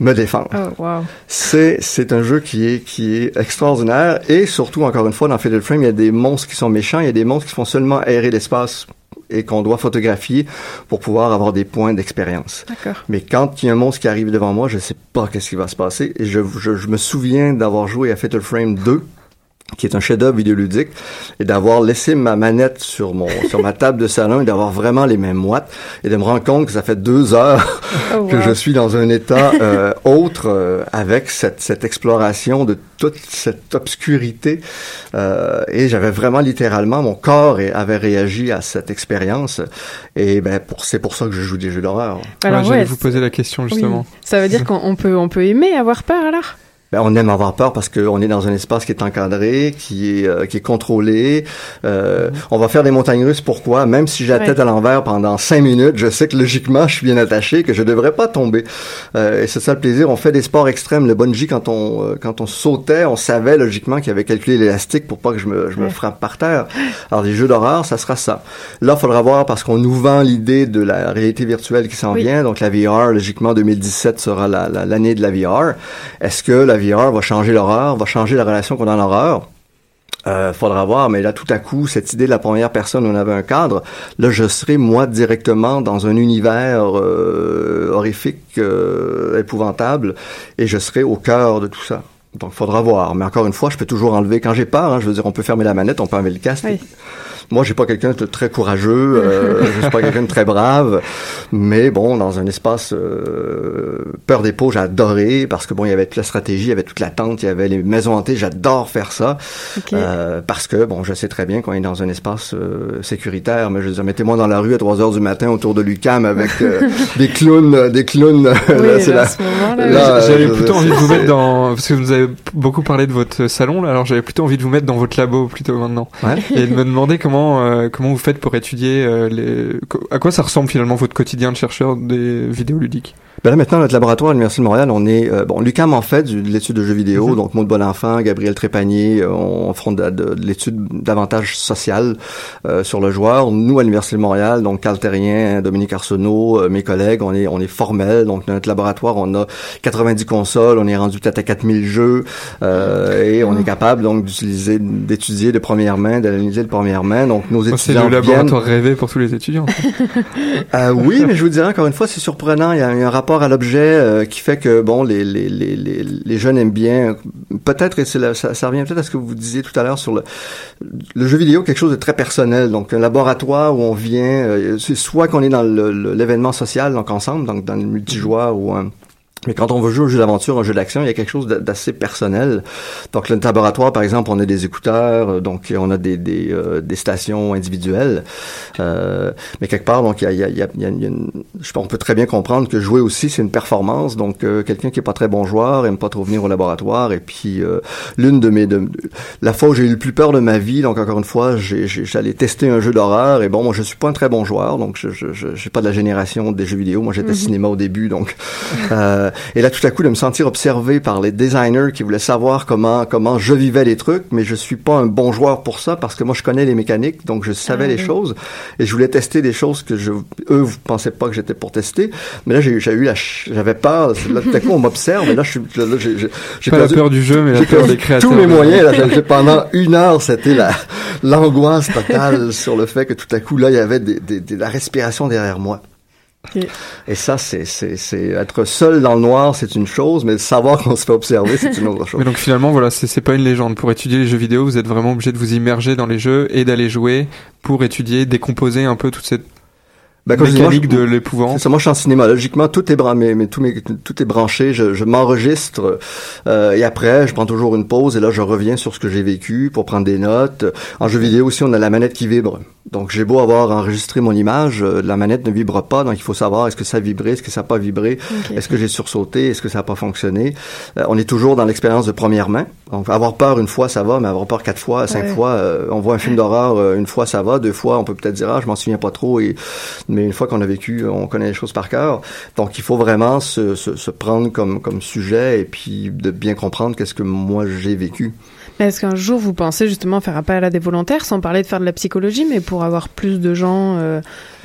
me défendre. Oh, wow. C'est c'est un jeu qui est qui est extraordinaire et surtout encore une fois dans Fatal Frame il y a des monstres qui sont méchants, il y a des monstres qui font seulement aérer l'espace et qu'on doit photographier pour pouvoir avoir des points d'expérience. Mais quand il y a un monstre qui arrive devant moi, je sais pas qu'est-ce qui va se passer. Et je je, je me souviens d'avoir joué à Fatal Frame 2 qui est un chef-d'œuvre vidéoludique, et d'avoir laissé ma manette sur mon sur ma table de salon et d'avoir vraiment les mêmes moites et de me rendre compte que ça fait deux heures Oh, que wow. je suis dans un état euh, autre euh, avec cette, cette exploration de toute cette obscurité euh, et j'avais vraiment littéralement mon corps et- avait réagi à cette expérience et ben pour c'est pour ça que je joue des jeux d'horreur. Alors, Ouais, j'allais ouais, vous poser la question oui. justement. Ça veut dire qu'on on peut, on peut aimer avoir peur, alors? Ben, on aime avoir peur parce qu'on est dans un espace qui est encadré, qui est euh, qui est contrôlé. Euh, On va faire des montagnes russes. Pourquoi? Même si j'ai la Ouais. tête à l'envers pendant cinq minutes, je sais que logiquement je suis bien attaché, que je devrais pas tomber. Euh, et c'est ça le plaisir. On fait des sports extrêmes. Le bungee quand on euh, quand on sautait, on savait logiquement qu'il avait calculé l'élastique pour pas que je me je me Ouais. frappe par terre. Alors des jeux d'horreur, ça sera ça. Là, faudra voir parce qu'on nous vend l'idée de la réalité virtuelle qui s'en Oui. vient. Donc la VR, logiquement 2017 sera la- la- l'année de la VR. Est-ce que la VR va changer l'horreur, va changer la relation qu'on a à l'horreur? Euh, faudra voir, mais là, tout à coup, cette idée de la première personne, on avait un cadre. Là, je serai, moi, directement dans un univers euh, horrifique, euh, épouvantable, et je serai au cœur de tout ça. Donc, faudra voir. Mais encore une fois, je peux toujours enlever, quand j'ai peur, hein, je veux dire, on peut fermer la manette, on peut enlever le casque. Oui. Moi, j'ai pas quelqu'un de très courageux, euh, je suis pas quelqu'un de très brave, mais bon, dans un espace euh, peur des pots, j'ai adoré parce que bon, il y avait toute la stratégie, il y avait toute l'attente, il y avait les maisons hantées, j'adore faire ça euh, parce que bon, je sais très bien qu'on est dans un espace euh, sécuritaire, mais je veux dire, mettez-moi dans la rue à 3 heures du matin autour de l'UCAM avec euh, des clowns, des clowns, Oui, c'est là, la- à ce moment-là, là. J'avais plutôt envie de vous mettre dans parce que vous avez beaucoup parlé de votre salon là, alors j'avais plutôt envie de vous mettre dans votre labo plutôt maintenant Ouais. et de me demander comment euh, comment vous faites pour étudier euh, les à quoi ça ressemble finalement votre quotidien de chercheur des vidéoludiques? Ben là, maintenant, notre laboratoire à l'Université de Montréal, on est... euh, bon, l'UQAM en fait du- de l'étude de jeux vidéo, Mhm. donc Maud Bonenfant, Gabriel Trépanier, euh, on font de, de- de l'étude davantage sociale euh, sur le joueur. Nous, à l'Université de Montréal, donc Carl Terrien, Dominique Arsenault, euh, mes collègues, on est on est formel. Donc, dans notre laboratoire, on a 90 consoles, on est rendu peut-être à 4000 jeux, euh, et on est capable, donc, d'utiliser, d'étudier de première main, d'analyser de première main. Donc, nos Oh, C'est étudiants le viennent... laboratoire rêvé pour tous les étudiants. Euh, oui, mais je vous dirais encore une fois, c'est surprenant. Il y a un rapport à l'objet euh, qui fait que bon, les les les les, jeunes aiment bien. Peut-être et ça, ça revient peut-être à ce que vous disiez tout à l'heure sur le le jeu vidéo, quelque chose de très personnel. Donc un laboratoire où on vient, euh, c'est soit qu'on est dans l'événement social, donc ensemble, donc dans le multijoueur ou un mais quand on veut jouer au jeu d'aventure, un jeu d'action, il y a quelque chose d'a- d'assez personnel. Donc, le laboratoire, par exemple, on a des écouteurs, euh, donc on a des, des, euh, des stations individuelles. Euh, mais quelque part, donc, il y a, il y a, il y a, une- je on peut très bien comprendre que jouer aussi, c'est une performance. Donc, euh, quelqu'un qui est pas très bon joueur aime pas trop venir au laboratoire. Et puis, euh, l'une de mes, de, la fois où j'ai eu le plus peur de ma vie, donc encore une fois, j'allais tester un jeu d'horreur. Et bon, moi, je suis pas un très bon joueur, donc je, je, je, je suis pas de la génération des jeux vidéo. Moi, j'étais Mhm. cinéma au début, donc. Euh, et là, tout à coup, de me sentir observé par les designers qui voulaient savoir comment comment je vivais les trucs, mais je suis pas un bon joueur pour ça parce que moi, je connais les mécaniques, donc je savais Ah, les oui. choses et je voulais tester des choses que je, eux, vous pensaient pas que j'étais pour tester. Mais là, j'ai j'ai eu la, ch- j'avais peur. Là, tout à coup, on m'observe et là, je suis, j'ai, j'ai j'ai Pas la perdu- peur du jeu, mais la j'ai peur perdu des créateurs. Tous mes moyens, là, pendant une heure, c'était la, l'angoisse totale sur le fait que tout à coup, là, il y avait des, des, des- la respiration derrière moi. Et ça, c'est, c'est, c'est être seul dans le noir, c'est une chose, mais savoir qu'on se fait observer, c'est une autre chose. Mais donc finalement, voilà, c'est c'est pas une légende. Pour étudier les jeux vidéo, vous êtes vraiment obligé de vous immerger dans les jeux et d'aller jouer pour étudier, décomposer un peu toute cette Ben, je dis, moi, mécanique je- de C'est l'épouvante. ça, moi je suis en cinéma. Logiquement, tout est branché, mais tout, mes, tout est branché. Je, je m'enregistre euh, et après, je prends toujours une pause et là, je reviens sur ce que j'ai vécu pour prendre des notes. En jeu vidéo aussi, on a la manette qui vibre. Donc, j'ai beau avoir enregistré mon image, euh, la manette ne vibre pas. Donc, il faut savoir est-ce que ça a vibré, est-ce que ça n'a pas vibré, est-ce que j'ai sursauté, est-ce que ça n'a pas fonctionné? Euh, on est toujours dans l'expérience de première main. Donc, avoir peur une fois, ça va, mais avoir peur quatre fois, cinq Ouais. fois, euh, on voit un film d'horreur euh, une fois, ça va. Deux fois, on peut peut-être dire ah, je m'en souviens pas trop. Et mais une fois qu'on a vécu, on connaît les choses par cœur. Donc, il faut vraiment se, prendre comme sujet et puis de bien comprendre qu'est-ce que moi j'ai vécu. Est-ce qu'un jour vous pensez justement faire appel à des volontaires, sans parler de faire de la psychologie, mais pour avoir plus de gens euh,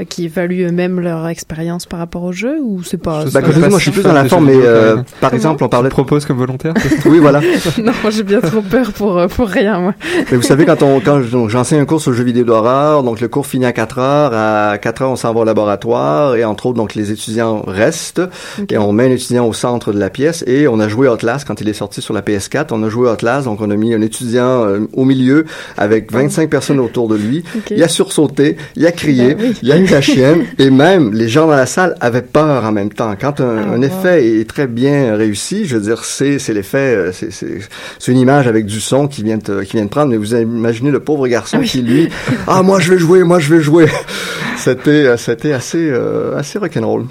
qui évaluent eux-mêmes leur expérience par rapport au jeu, ou c'est pas... Ben, dis, moi, je suis plus dans la forme, mais euh, par exemple, on parlait. Propose comme volontaire. Oui, voilà. non, j'ai bien trop peur pour, euh, pour rien, moi. Mais vous savez, quand on, quand j'enseigne un cours sur le jeu vidéo d'horreur, donc le cours finit à 4 heures, à 4 heures, on s'en va au laboratoire, et entre autres, donc, les étudiants restent, Ok. et on met un étudiant au centre de la pièce, et on a joué Outlast quand il est sorti sur la PS4, on a joué Outlast, donc on a mis un étudiant euh, au milieu, avec 25 personnes autour de lui, Ok. il a sursauté, il a crié, Ben oui. il a et même les gens dans la salle avaient peur en même temps. Quand un, Ah, un effet est très bien réussi, je veux dire, c'est c'est l'effet, euh, c'est c'est c'est une image avec du son qui vient de, qui vient de prendre. Mais vous imaginez le pauvre garçon Ah oui. qui lui, ah moi je vais jouer, moi je vais jouer. C'était euh, c'était assez euh, assez rock'n'roll.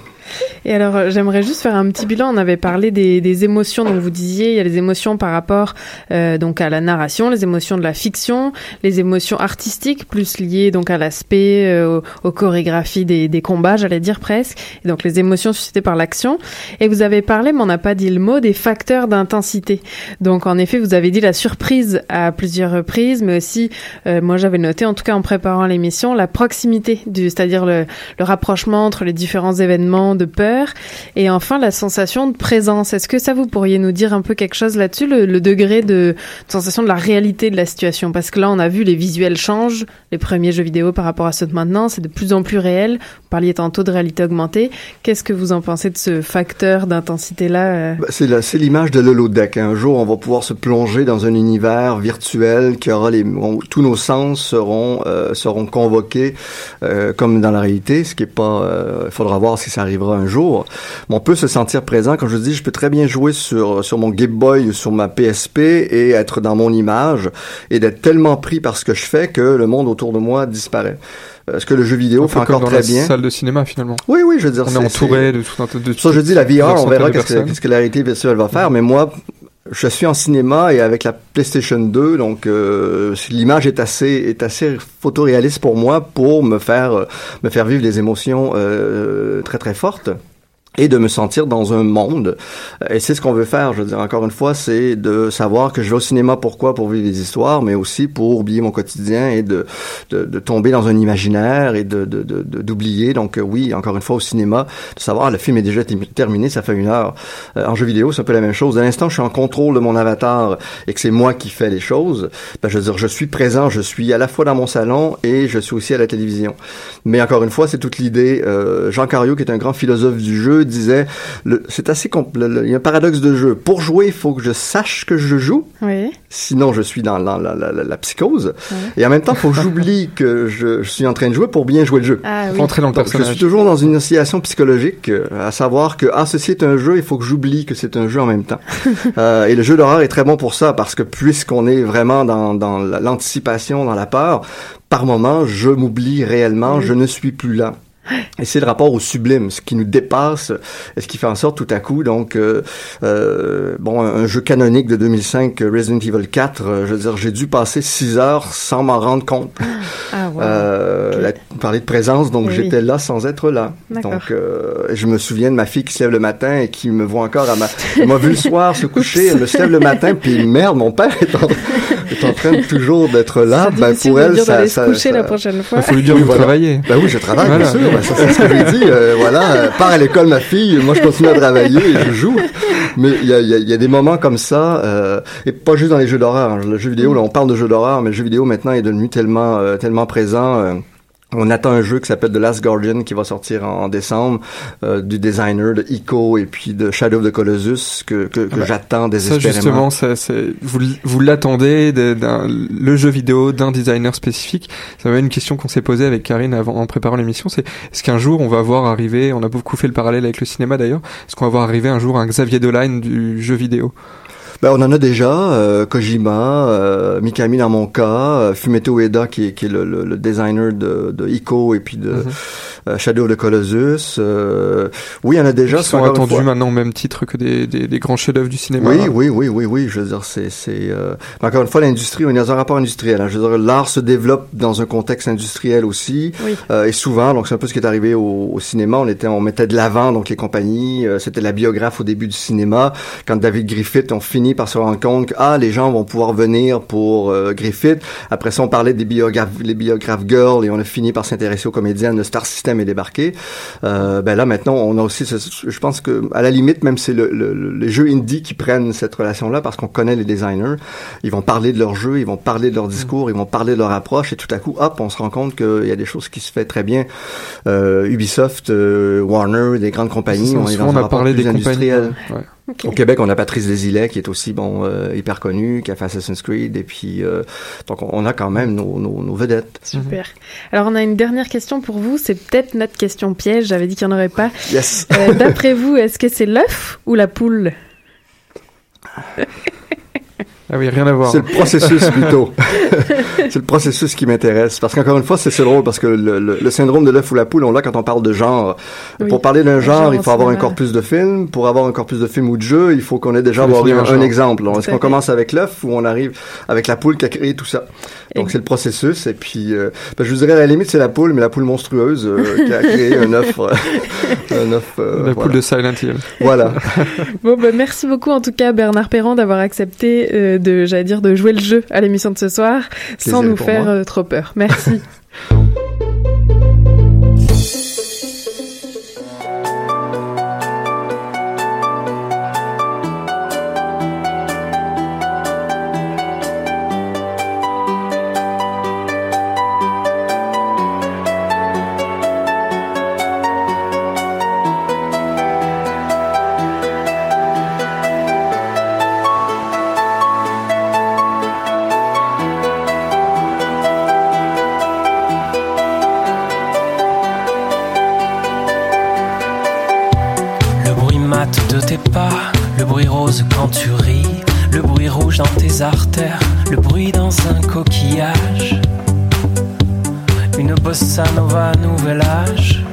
Et alors, euh, j'aimerais juste faire un petit bilan. On avait parlé des, des émotions, donc vous disiez, il y a les émotions par rapport euh, donc à la narration, les émotions de la fiction, les émotions artistiques, plus liées donc à l'aspect, euh, aux, chorégraphies des, des combats, j'allais dire presque, et donc les émotions suscitées par l'action. Et vous avez parlé, mais on n'a pas dit le mot, des facteurs d'intensité. Donc en effet, vous avez dit la surprise à plusieurs reprises, mais aussi, euh, moi j'avais noté, en tout cas en préparant l'émission, la proximité, c'est-à-dire le, le rapprochement entre les différents événements de peur. Et enfin, la sensation de présence. Est-ce que ça, vous pourriez nous dire un peu quelque chose là-dessus, le, degré de, sensation de la réalité de la situation? Parce que là, on a vu les visuels changent, les premiers jeux vidéo par rapport à ceux de maintenant, c'est de plus en plus réel. Vous parliez tantôt de réalité augmentée. Qu'est-ce que vous en pensez de ce facteur d'intensité-là euh? Bah, C'est l'image de l'holodeck. Un jour, on va pouvoir se plonger dans un univers virtuel qui aura tous nos sens seront euh, seront convoqués euh, comme dans la réalité, ce qui est pas. Il faudra voir si ça arrivera un jour. Mais on peut se sentir présent. Comme je dis, je peux très bien jouer sur sur mon Game Boy ou sur ma PSP et être dans mon image et d'être tellement pris par ce que je fais que le monde autour de moi disparaît. Euh, ce que le jeu vidéo Un fait encore dans très la bien? salle de cinéma finalement. Oui, oui, je veux dire, On est entouré de tout un tas de. ça, je dis la VR, on verra qu'est-ce que, la réalité virtuelle va faire. Mais moi, je suis en cinéma et avec la PlayStation 2, donc euh, l'image est assez est assez photoréaliste pour moi pour me faire euh, me faire vivre des émotions euh, très très fortes et de me sentir dans un monde. Et c'est ce qu'on veut faire, je veux dire, encore une fois, c'est de savoir que je vais au cinéma, pourquoi? Pour vivre des histoires, mais aussi pour oublier mon quotidien et de, de, de tomber dans un imaginaire et de de- de- d'oublier. Donc euh, oui, encore une fois, au cinéma, de savoir, le film est déjà terminé, ça fait une heure. Euh, en jeu vidéo, c'est un peu la même chose. À l'instant, je suis en contrôle de mon avatar et que c'est moi qui fais les choses, ben, je veux dire, je suis présent, je suis à la fois dans mon salon et je suis aussi à la télévision. Mais encore une fois, c'est toute l'idée. Euh, Jean Cario, qui est un grand philosophe du jeu, disait, c'est assez il y a un paradoxe de jeu. Pour jouer, il faut que je sache que je joue, Oui. sinon je suis dans, dans la, la- la- la psychose. Et en même temps, il faut que j'oublie que je, je suis en train de jouer pour bien jouer le jeu. Ah oui. Dans le Donc, je suis toujours dans une oscillation psychologique, euh, à savoir que ah ceci est un jeu, il faut que j'oublie que c'est un jeu en même temps. Euh, et le jeu d'horreur est très bon pour ça parce que puisqu'on est vraiment dans, dans la- l'anticipation, dans la peur, par moment je m'oublie réellement, je ne suis plus là. Et c'est le rapport au sublime, ce qui nous dépasse, et ce qui fait en sorte tout à coup, donc, euh, euh, bon, un, jeu canonique de 2005, euh, Resident Evil 4, euh, je veux dire, j'ai dû passer six heures sans m'en rendre compte. Ah, wow. Euh, Ok. la- parler de présence, donc oui. j'étais là sans être là. Donc euh, je me souviens de ma fille qui se lève le matin et qui me voit encore à ma. Elle m'a vu le soir se coucher, elle me se lève le matin, puis merde, mon père est en, est en train de toujours d'être là. Ben pour de elle, ça, ça, coucher ça- la prochaine fois. Il faut lui dire Oui, vous voilà. travaillez. Ben oui, je travaille, Voilà. bien sûr. Ben, ça, c'est ce que j'ai dit. Euh, voilà, euh, pars à l'école, ma fille. Moi, je continue à travailler et je joue. Mais il y a, y a- y a des moments comme ça, euh, et pas juste dans les jeux d'horreur. Le jeu vidéo, là, on parle de jeux d'horreur, mais le jeu vidéo maintenant est devenu tellement, euh, tellement présent. On attend un jeu qui s'appelle The Last Guardian qui va sortir en, en décembre euh, du designer de Ico et puis de Shadow of the Colossus que, que, que Ah bah, j'attends Ça désespérément. justement, ça, c'est- vous, vous l'attendez de- d'un le jeu vidéo d'un designer spécifique. Ça va une question qu'on s'est posée avec Karine avant en préparant l'émission, c'est est-ce qu'un jour on va voir arriver, on a beaucoup fait le parallèle avec le cinéma d'ailleurs, est-ce qu'on va voir arriver un jour un Xavier Dolan du jeu vidéo? Ben, on en a déjà, euh, Kojima, euh, Mikami dans mon cas, euh, Fumeto Ueda qui est, qui est le, le- le designer de, de Ico et puis de Mhm. euh, Shadow of the Colossus. euh, oui, il y en a déjà. C'est sont attendus maintenant au même titre que des, des, des grands chefs-d'œuvre du cinéma. Oui, oui, oui, oui, oui. Je veux dire, c'est, euh, Encore une fois, l'industrie, on est dans un rapport industriel. hein. Je veux dire, l'art se développe dans un contexte industriel aussi, Oui. euh, et souvent. Donc, c'est un peu ce qui est arrivé au, au cinéma. On était, on mettait de l'avant, donc les compagnies. euh, c'était la biographe au début du cinéma. Quand David Griffith, on finit par se rendre compte que ah, les gens vont pouvoir venir pour euh, Griffith. Après ça, on parlait des biographes, les biographes girls, et on a fini par s'intéresser aux comédiennes. Le Star System est débarqué. Euh, ben là, maintenant, on a aussi. ce- je pense que à la limite, même c'est le, le, le- les jeux indie qui prennent cette relation-là parce qu'on connaît les designers. Ils vont parler de leur jeu, ils vont parler de leur discours, ils vont parler de leur approche, et tout à coup, hop, on se rend compte qu'il y a des choses qui se fait très bien. Euh, Ubisoft, euh, Warner, des grandes compagnies, on on a parlé des compagnies. ouais. Au Québec, on a Patrice Desilets qui est aussi bon euh, hyper connu, qui a fait Assassin's Creed, et puis euh, donc on- a quand même nos, nos, nos vedettes. Super. Alors, on a une dernière question pour vous. C'est peut-être notre question piège. J'avais dit qu'il n'y en aurait pas. Yes. Euh, D'après vous, est-ce que c'est l'œuf ou la poule? Ah oui, rien à voir. C'est le processus plutôt. c'est le processus qui m'intéresse. Parce qu'encore une fois, c'est drôle parce que le, le- le syndrome de l'œuf ou la poule, on l'a quand on parle de genre. Oui. Pour parler d'un genre, genre il au faut avoir un cinéma. corpus de films. Pour avoir un corpus de films ou de jeux, il faut qu'on ait déjà avoir un, un exemple. Est-ce qu'on commence avec l'œuf ou on arrive avec la poule qui a créé tout ça? Donc c'est le processus. Et puis, euh, ben, je vous dirais à la limite, c'est la poule, mais la poule monstrueuse euh, qui a créé un œuf. euh, un œuf euh, La voilà. poule de Silent Hill. Voilà. Bon, bah, merci beaucoup en tout cas Bernard Perron d'avoir accepté euh, de, j'allais dire, de jouer le jeu à l'émission de ce soir sans nous faire moi. euh, trop peur. Merci. mat de tes pas, le bruit rose quand tu ris, le bruit rouge dans tes artères, le bruit dans un coquillage. Une bossa nova nouvel âge.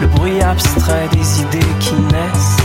Le bruit abstrait des idées qui naissent.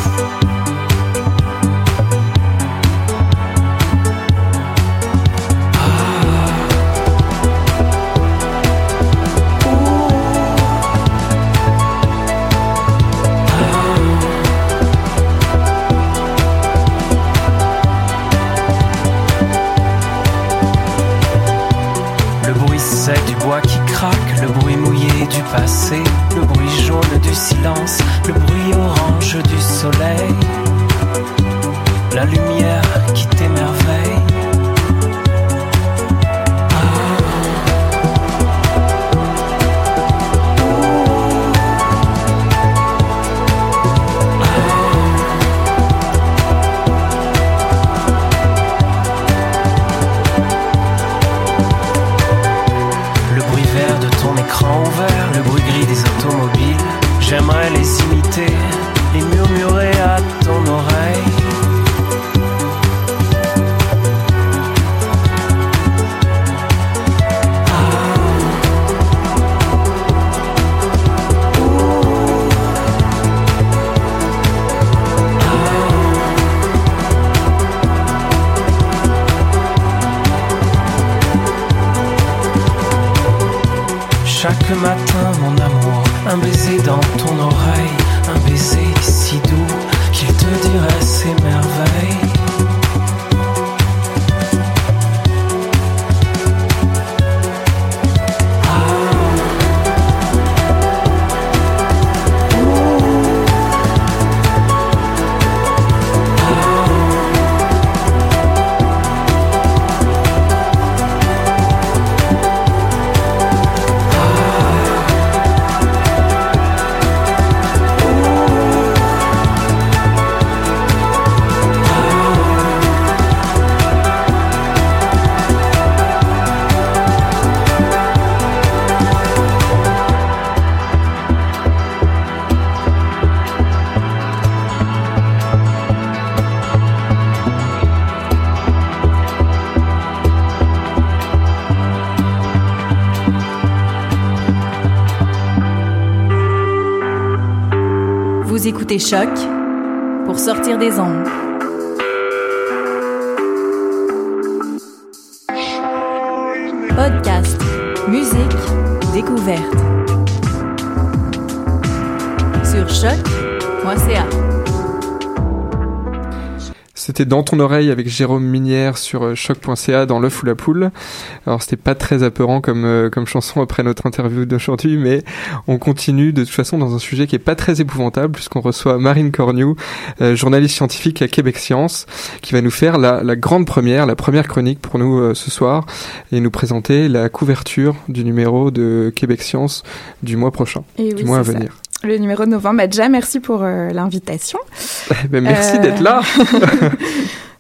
Vous écoutez Choc pour sortir des ondes. Podcast, musique, découverte. Sur choc.ca. C'était dans ton oreille avec Jérôme Minière sur euh, choc.ca dans l'œuf ou la poule. Alors c'était pas très apeurant comme euh, comme chanson après notre interview d'aujourd'hui, mais on continue de toute façon dans un sujet qui est pas très épouvantable puisqu'on reçoit Marine Cornu, euh, journaliste scientifique à Québec Science, qui va nous faire la, la grande première, la première chronique pour nous euh, ce soir et nous présenter la couverture du numéro de Québec Science du mois prochain, Et oui, du mois à ça. venir. Le numéro de novembre. Bah, déjà, merci pour euh, l'invitation. Ben, merci Euh, d'être là.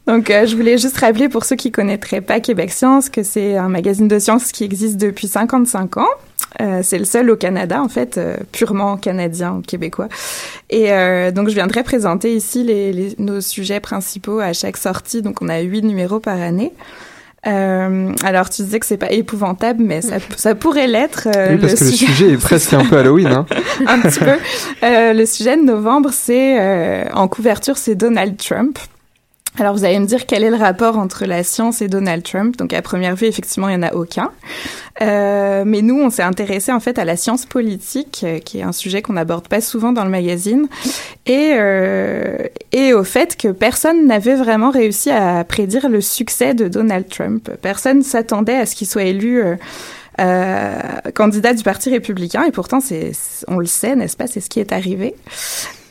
Donc, euh, je voulais juste rappeler pour ceux qui connaîtraient pas Québec Science que c'est un magazine de sciences qui existe depuis 55 ans. Euh, c'est le seul au Canada, en fait, euh, purement canadien, québécois. Et euh, donc, je viendrai présenter ici les, les- nos sujets principaux à chaque sortie. Donc, on a huit numéros par année. Euh, alors, tu disais que c'est pas épouvantable, mais ça, ça pourrait l'être. euh, oui, parce que le sujet est presque un peu Halloween. Hein. un petit peu. Euh, le sujet de novembre, c'est euh, en couverture, c'est Donald Trump. Alors vous allez me dire quel est le rapport entre la science et Donald Trump. Donc à première vue, effectivement, il n'y en a aucun. Euh, mais nous, on s'est intéressé en fait à la science politique, euh, qui est un sujet qu'on n'aborde pas souvent dans le magazine, et, euh, et au fait que personne n'avait vraiment réussi à prédire le succès de Donald Trump. Personne s'attendait à ce qu'il soit élu. euh, euh, candidat du Parti républicain et pourtant c'est on le sait n'est-ce pas? C'est ce qui est arrivé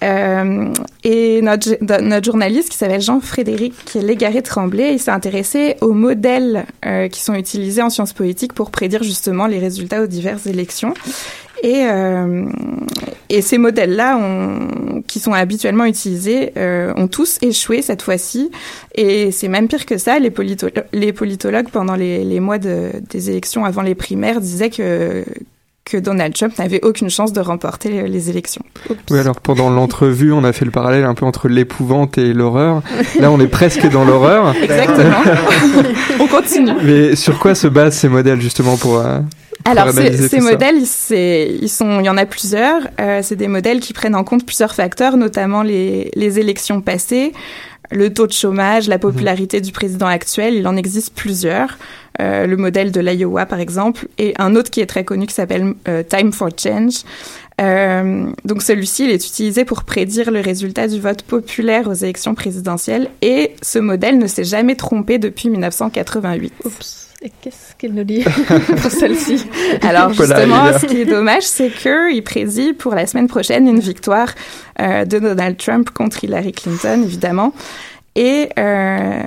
Euh, et notre, journaliste qui s'appelle Jean-Frédéric Légaré-Tremblay, il s'est intéressé aux modèles euh, qui sont utilisés en sciences politiques pour prédire justement les résultats aux diverses élections. Et, euh, ces modèles-là, qui sont habituellement utilisés, ont tous échoué cette fois-ci. Et c'est même pire que ça. Les, politologues, pendant les, mois de, des élections avant les primaires, disaient que que Donald Trump n'avait aucune chance de remporter les élections. Oui, alors pendant l'entrevue, on a fait le parallèle un peu entre l'épouvante et l'horreur. Là, on est presque dans l'horreur. Exactement. on continue. Mais sur quoi se basent ces modèles justement pour euh, alors ces, modèles, ils sont, il y en a plusieurs. Euh, c'est des modèles qui prennent en compte plusieurs facteurs, notamment les, les élections passées, le taux de chômage, la popularité du président actuel. Il en existe plusieurs. Euh, le modèle de l'Iowa, par exemple, et un autre qui est très connu qui s'appelle euh, Time for Change. Euh, donc celui-ci, il est utilisé pour prédire le résultat du vote populaire aux élections présidentielles et ce modèle ne s'est jamais trompé depuis 1988. Oups. Et qu'est-ce qu'elle nous dit pour celle-ci? Alors justement, ce qui est dommage, c'est qu'il prédit pour la semaine prochaine une victoire euh, de Donald Trump contre Hillary Clinton, évidemment. Et euh,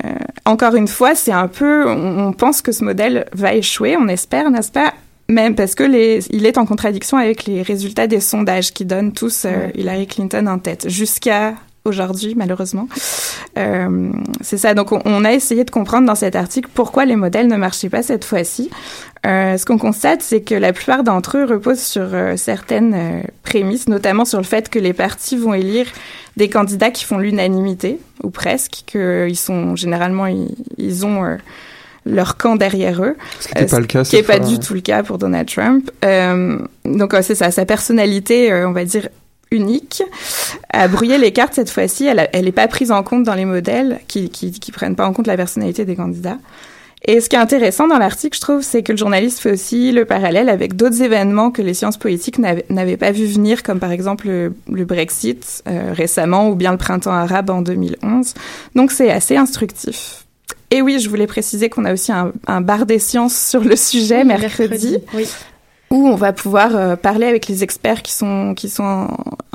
encore une fois, c'est un peu, on, pense que ce modèle va échouer, on espère, n'est-ce pas? Même parce que les, il est en contradiction avec les résultats des sondages qui donnent tous euh, Hillary Clinton en tête. Jusqu'à aujourd'hui, malheureusement. Euh, c'est ça. Donc, on, a essayé de comprendre dans cet article pourquoi les modèles ne marchaient pas cette fois-ci. Euh, ce qu'on constate, c'est que la plupart d'entre eux reposent sur euh, certaines euh, prémices, notamment sur le fait que les partis vont élire des candidats qui font l'unanimité, ou presque, qu'ils sont généralement, ils, ont euh, leur camp derrière eux. Ce qui n'est pas le cas. Ce qui n'est pas du tout le cas pour Donald Trump. donc, c'est ça, sa personnalité, on va dire, unique, à brouiller les cartes cette fois-ci. Elle n'est pas prise en compte dans les modèles qui, qui, qui prennent pas en compte la personnalité des candidats. Et ce qui est intéressant dans l'article, je trouve, c'est que le journaliste fait aussi le parallèle avec d'autres événements que les sciences politiques n'avaient pas vu venir, comme par exemple le, Brexit euh, récemment ou bien le printemps arabe en 2011. Donc c'est assez instructif. Et oui, je voulais préciser qu'on a aussi un, bar des sciences sur le sujet mercredi. oui où on va pouvoir euh, parler avec les experts qui sont qui sont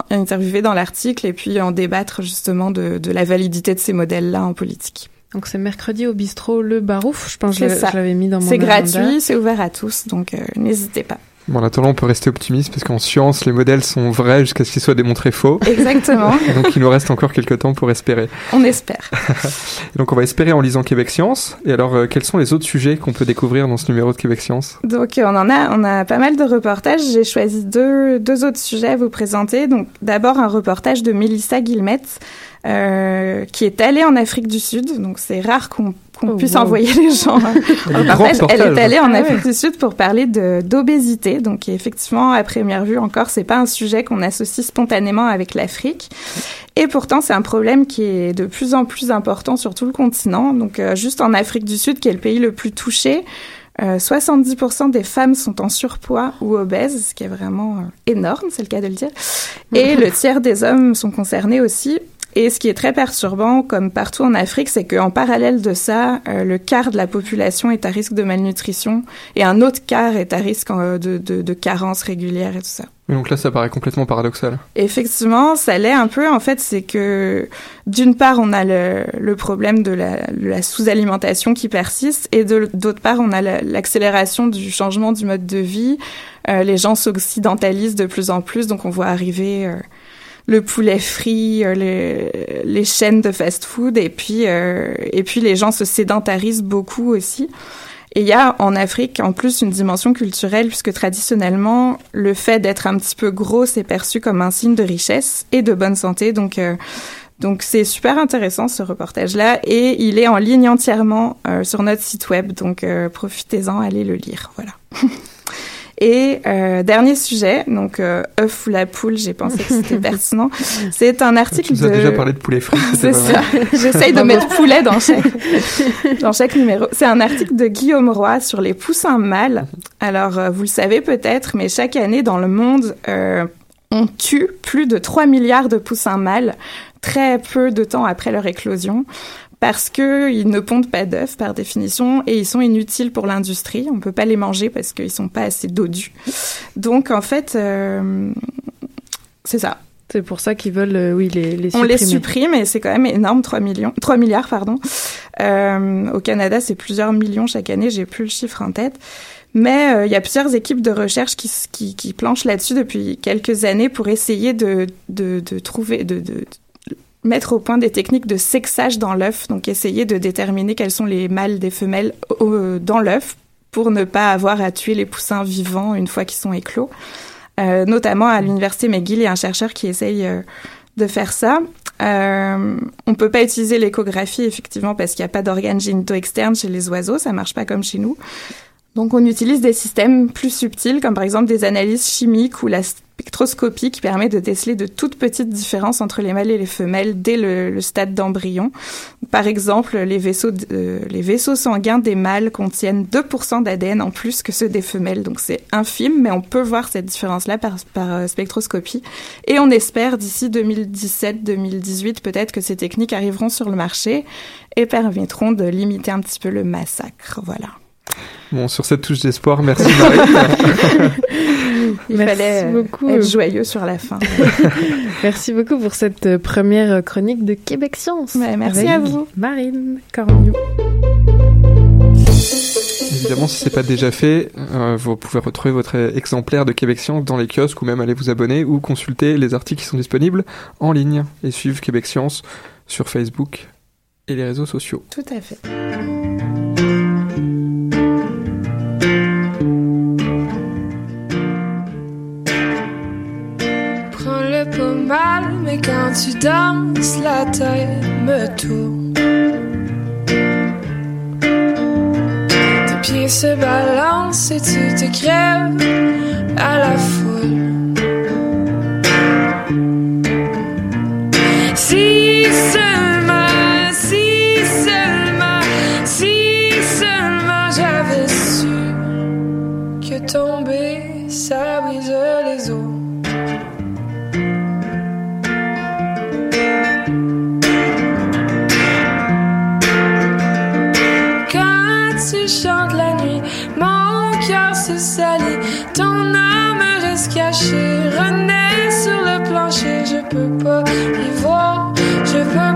interviewés dans l'article et puis en débattre justement de, de la validité de ces modèles-là en politique. Donc c'est mercredi au bistrot Le Barouf, je pense que je l'avais mis dans mon C'est gratuit, c'est ouvert à tous, donc euh, n'hésitez pas. Bon, en attendant, on peut rester optimiste parce qu'en science, les modèles sont vrais jusqu'à ce qu'ils soient démontrés faux. Exactement. donc, il nous reste encore quelques temps pour espérer. On espère. donc, on va espérer en lisant Québec Science. Et alors, euh, quels sont les autres sujets qu'on peut découvrir dans ce numéro de Québec Science? Donc, euh, on en a, on a pas mal de reportages. J'ai choisi deux, deux autres sujets à vous présenter. Donc, d'abord, un reportage de Mélissa Guillemette euh, qui est allée en Afrique du Sud. Donc c'est rare qu'on oh, puisse envoyer les gens. Elle est allée en Afrique du Sud pour parler d'obésité. Donc effectivement, à première vue encore, c'est pas un sujet qu'on associe spontanément avec l'Afrique. Et pourtant, c'est un problème qui est de plus en plus important sur tout le continent. Donc euh, juste en Afrique du Sud, qui est le pays le plus touché. 70% euh, des femmes sont en surpoids ou obèses, ce qui est vraiment énorme, c'est le cas de le dire. Et le tiers des hommes sont concernés aussi. Et ce qui est très perturbant, comme partout en Afrique, c'est qu'en parallèle de ça, euh, le quart de la population est à risque de malnutrition et un autre quart est à risque euh, de, de, de carence régulière et tout ça. Donc là, ça paraît complètement paradoxal. Effectivement, ça l'est un peu. En fait, c'est que d'une part, on a le, le problème de la, la sous-alimentation qui persiste, et d'autre part, on a l'accélération du changement du mode de vie. Euh, les gens s'occidentalisent de plus en plus, donc on voit arriver le poulet frit, euh, les, les chaînes de fast-food, et puis euh, et puis les gens se sédentarisent beaucoup aussi. Et il y a en Afrique en plus une dimension culturelle puisque traditionnellement le fait d'être un petit peu gros c'est perçu comme un signe de richesse et de bonne santé. Donc euh, donc c'est super intéressant ce reportage là et il est en ligne entièrement sur notre site web. Donc profitez-en, allez le lire. Voilà. Et euh, dernier sujet, donc euh, œuf ou la poule, j'ai pensé que c'était pertinent. C'est un article tu nous de. déjà parlé de poulet frit. C'est ça. J'essaye de mettre poulet dans chaque dans chaque numéro. C'est un article de Guillaume Roy sur les poussins mâles. Alors euh, vous le savez peut-être, mais chaque année dans le monde, euh, on tue plus de 3 milliards de poussins mâles très peu de temps après leur éclosion parce que ils ne pondent pas d'œufs par définition et ils sont inutiles pour l'industrie. On peut pas les manger parce qu'ils sont pas assez dodus. Donc en fait, euh, c'est ça. C'est pour ça qu'ils veulent, euh, oui, les, les On supprimer. les supprime et c'est quand même énorme, 3 millions, 3 milliards, pardon. Euh, au Canada, c'est plusieurs millions chaque année, j'ai plus le chiffre en tête. Mais euh, il y a plusieurs équipes de recherche qui, s- qui, qui planchent là-dessus depuis quelques années pour essayer de, de, de trouver, de mettre au point des techniques de sexage dans l'œuf, donc essayer de déterminer quels sont les mâles des femelles euh, dans l'œuf pour ne pas avoir à tuer les poussins vivants une fois qu'ils sont éclos. Euh, notamment à l'université McGill, il y a un chercheur qui essaye euh, de faire ça. Euh, on peut pas utiliser l'échographie effectivement parce qu'il n'y a pas d'organes génitaux externes chez les oiseaux, ça marche pas comme chez nous. Donc on utilise des systèmes plus subtils comme par exemple des analyses chimiques ou la spectroscopie qui permet de déceler de toutes petites différences entre les mâles et les femelles dès le, le stade d'embryon. Par exemple, les vaisseaux, euh, les vaisseaux sanguins des mâles contiennent 2% d'ADN en plus que ceux des femelles, donc c'est infime, mais on peut voir cette différence-là par, par euh, spectroscopie. Et on espère d'ici 2017-2018 peut-être que ces techniques arriveront sur le marché et permettront de limiter un petit peu le massacre. Voilà. Bon, sur cette touche d'espoir, merci Marie. Il Merci fallait euh, beaucoup. être joyeux sur la fin. Merci beaucoup pour cette euh, première chronique de Québec Science. Ouais, merci Avec à vous. Marine Cornu. Évidemment, si c'est pas déjà fait, euh, vous pouvez retrouver votre exemplaire de Québec Science dans les kiosques ou même aller vous abonner ou consulter les articles qui sont disponibles en ligne et suivre Québec Science sur Facebook et les réseaux sociaux. Tout à fait. Mal, mais quand tu danses, la tête me tourne. Tes pieds se balancent et tu te crèves à la foule. Chantes la nuit, mon cœur se salit, ton âme reste cachée, renaît sur le plancher. Je peux pas y voir, je peux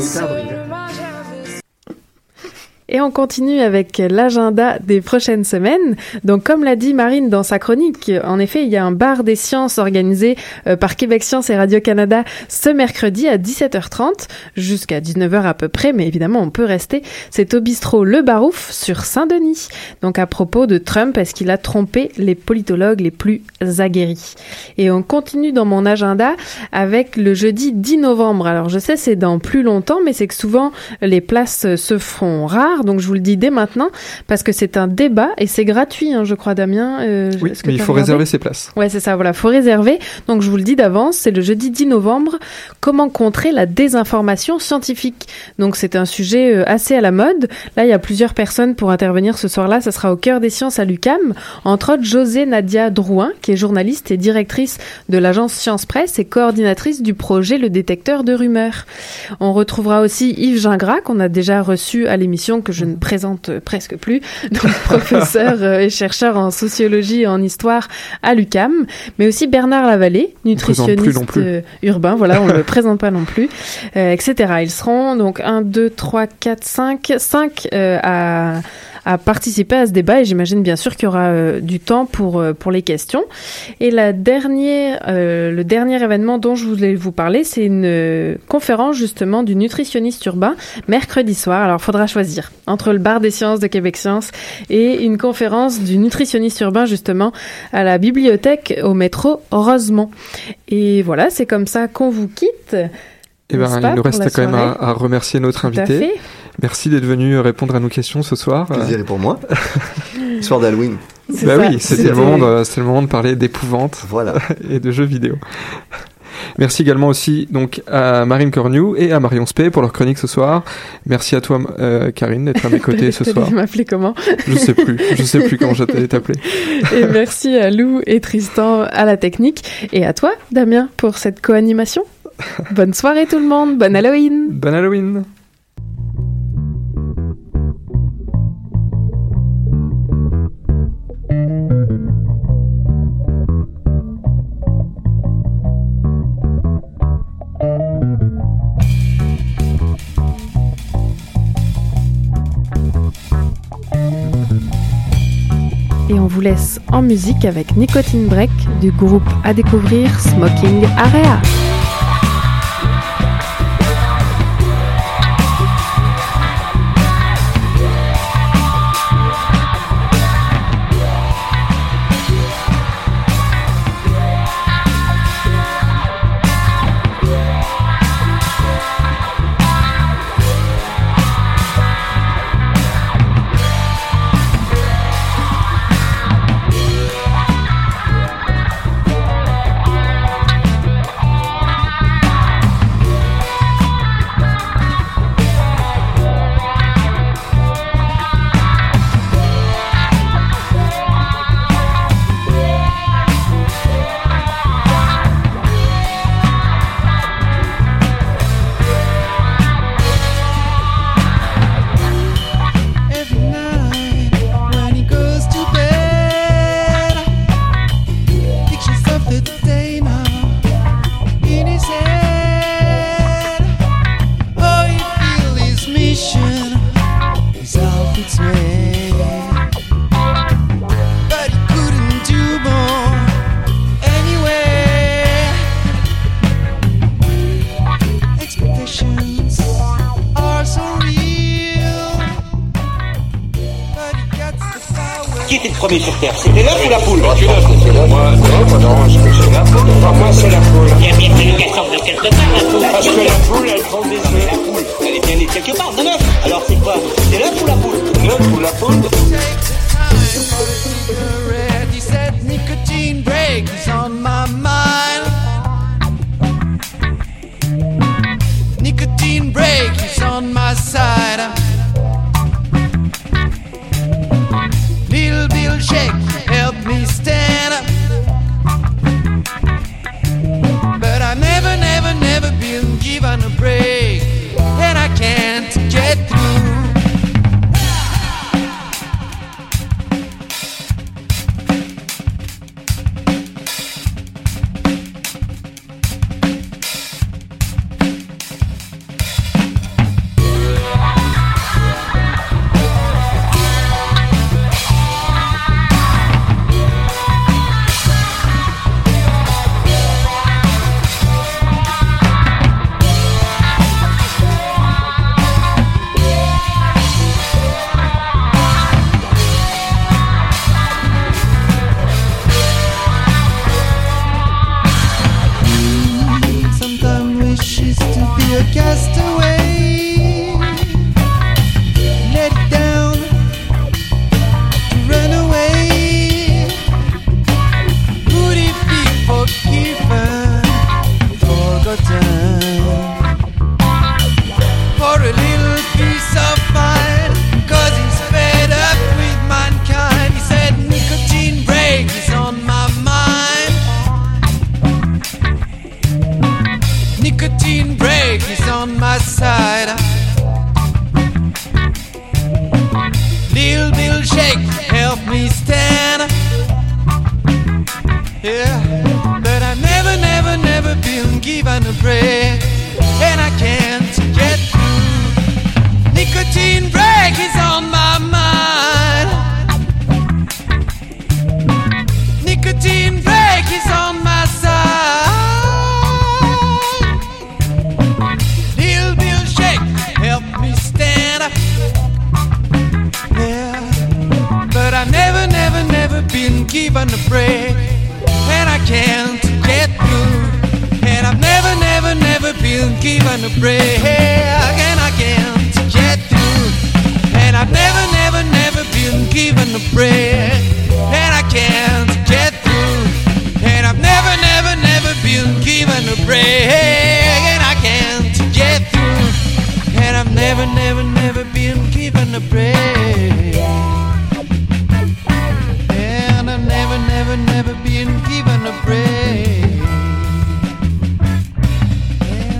si seulement j'avais Et on continue avec l'agenda des prochaines semaines. Donc, comme l'a dit Marine dans sa chronique, en effet, il y a un bar des sciences organisé euh, par Québec Science et Radio-Canada ce mercredi à 17h30 jusqu'à 19h à peu près, mais évidemment, on peut rester. C'est au bistrot Le Barouf sur Saint-Denis. Donc, à propos de Trump, est-ce qu'il a trompé les politologues les plus aguerris? Et on continue dans mon agenda avec le jeudi 10 novembre. Alors, je sais, c'est dans plus longtemps, mais c'est que souvent, les places se font rares. Donc, je vous le dis dès maintenant parce que c'est un débat et c'est gratuit, hein, je crois, Damien. Euh, Oui, mais il faut réserver ses places. Ouais, c'est ça, voilà, faut réserver. Donc je vous le dis d'avance, c'est le jeudi 10 novembre. Comment contrer la désinformation scientifique Donc c'est un sujet euh, assez à la mode. Là, il y a plusieurs personnes pour intervenir ce soir-là. Ça sera au cœur des sciences à l'UCAM. Entre autres, José Nadia Drouin, qui est journaliste et directrice de l'agence Science Presse et coordinatrice du projet Le détecteur de rumeurs. On retrouvera aussi Yves Gingras, qu'on a déjà reçu à l'émission, que je ne présente presque plus, donc professeur euh, et chercheur en sociologie et en histoire à l'UCAM, mais aussi Bernard Lavallée, plus nutritionniste plus. euh, urbain, voilà, on ne le présente pas non plus, euh, etc. Ils seront donc 1, 2, 3, 4, 5, 5 à, à participer à ce débat et j'imagine bien sûr qu'il y aura euh, du temps pour, euh, pour les questions. Et la dernière, euh, le dernier événement dont je voulais vous parler, c'est une conférence justement du nutritionniste urbain mercredi soir. Alors, il faudra choisir entre le bar des sciences de Québec Science et une conférence du nutritionniste urbain justement à la bibliothèque au métro Rosemont. Et voilà, c'est comme ça qu'on vous quitte. Eh ben, il nous reste quand même à, à remercier notre Tout à invité. fait. Merci d'être venu répondre à nos questions ce soir. Plaisir est pour moi. Soir d'Halloween. Bah ça, oui, c'était le moment de, c'était le moment de parler d'épouvante Voilà. et de jeux vidéo. Merci également aussi donc à Marine Cornu et à Marion Spey pour leur chronique ce soir. Merci à toi euh, Karine d'être à mes côtés ce soir. m'appeler comment Je sais plus, je sais plus comment je t'allais t'appeler. Et merci à Lou et Tristan à la technique. Et à toi, Damien, pour cette co-animation. Bonne soirée tout le monde, bonne Halloween Bon Halloween vous laisse en musique avec Nicotine Break du groupe à découvrir Smoking Area.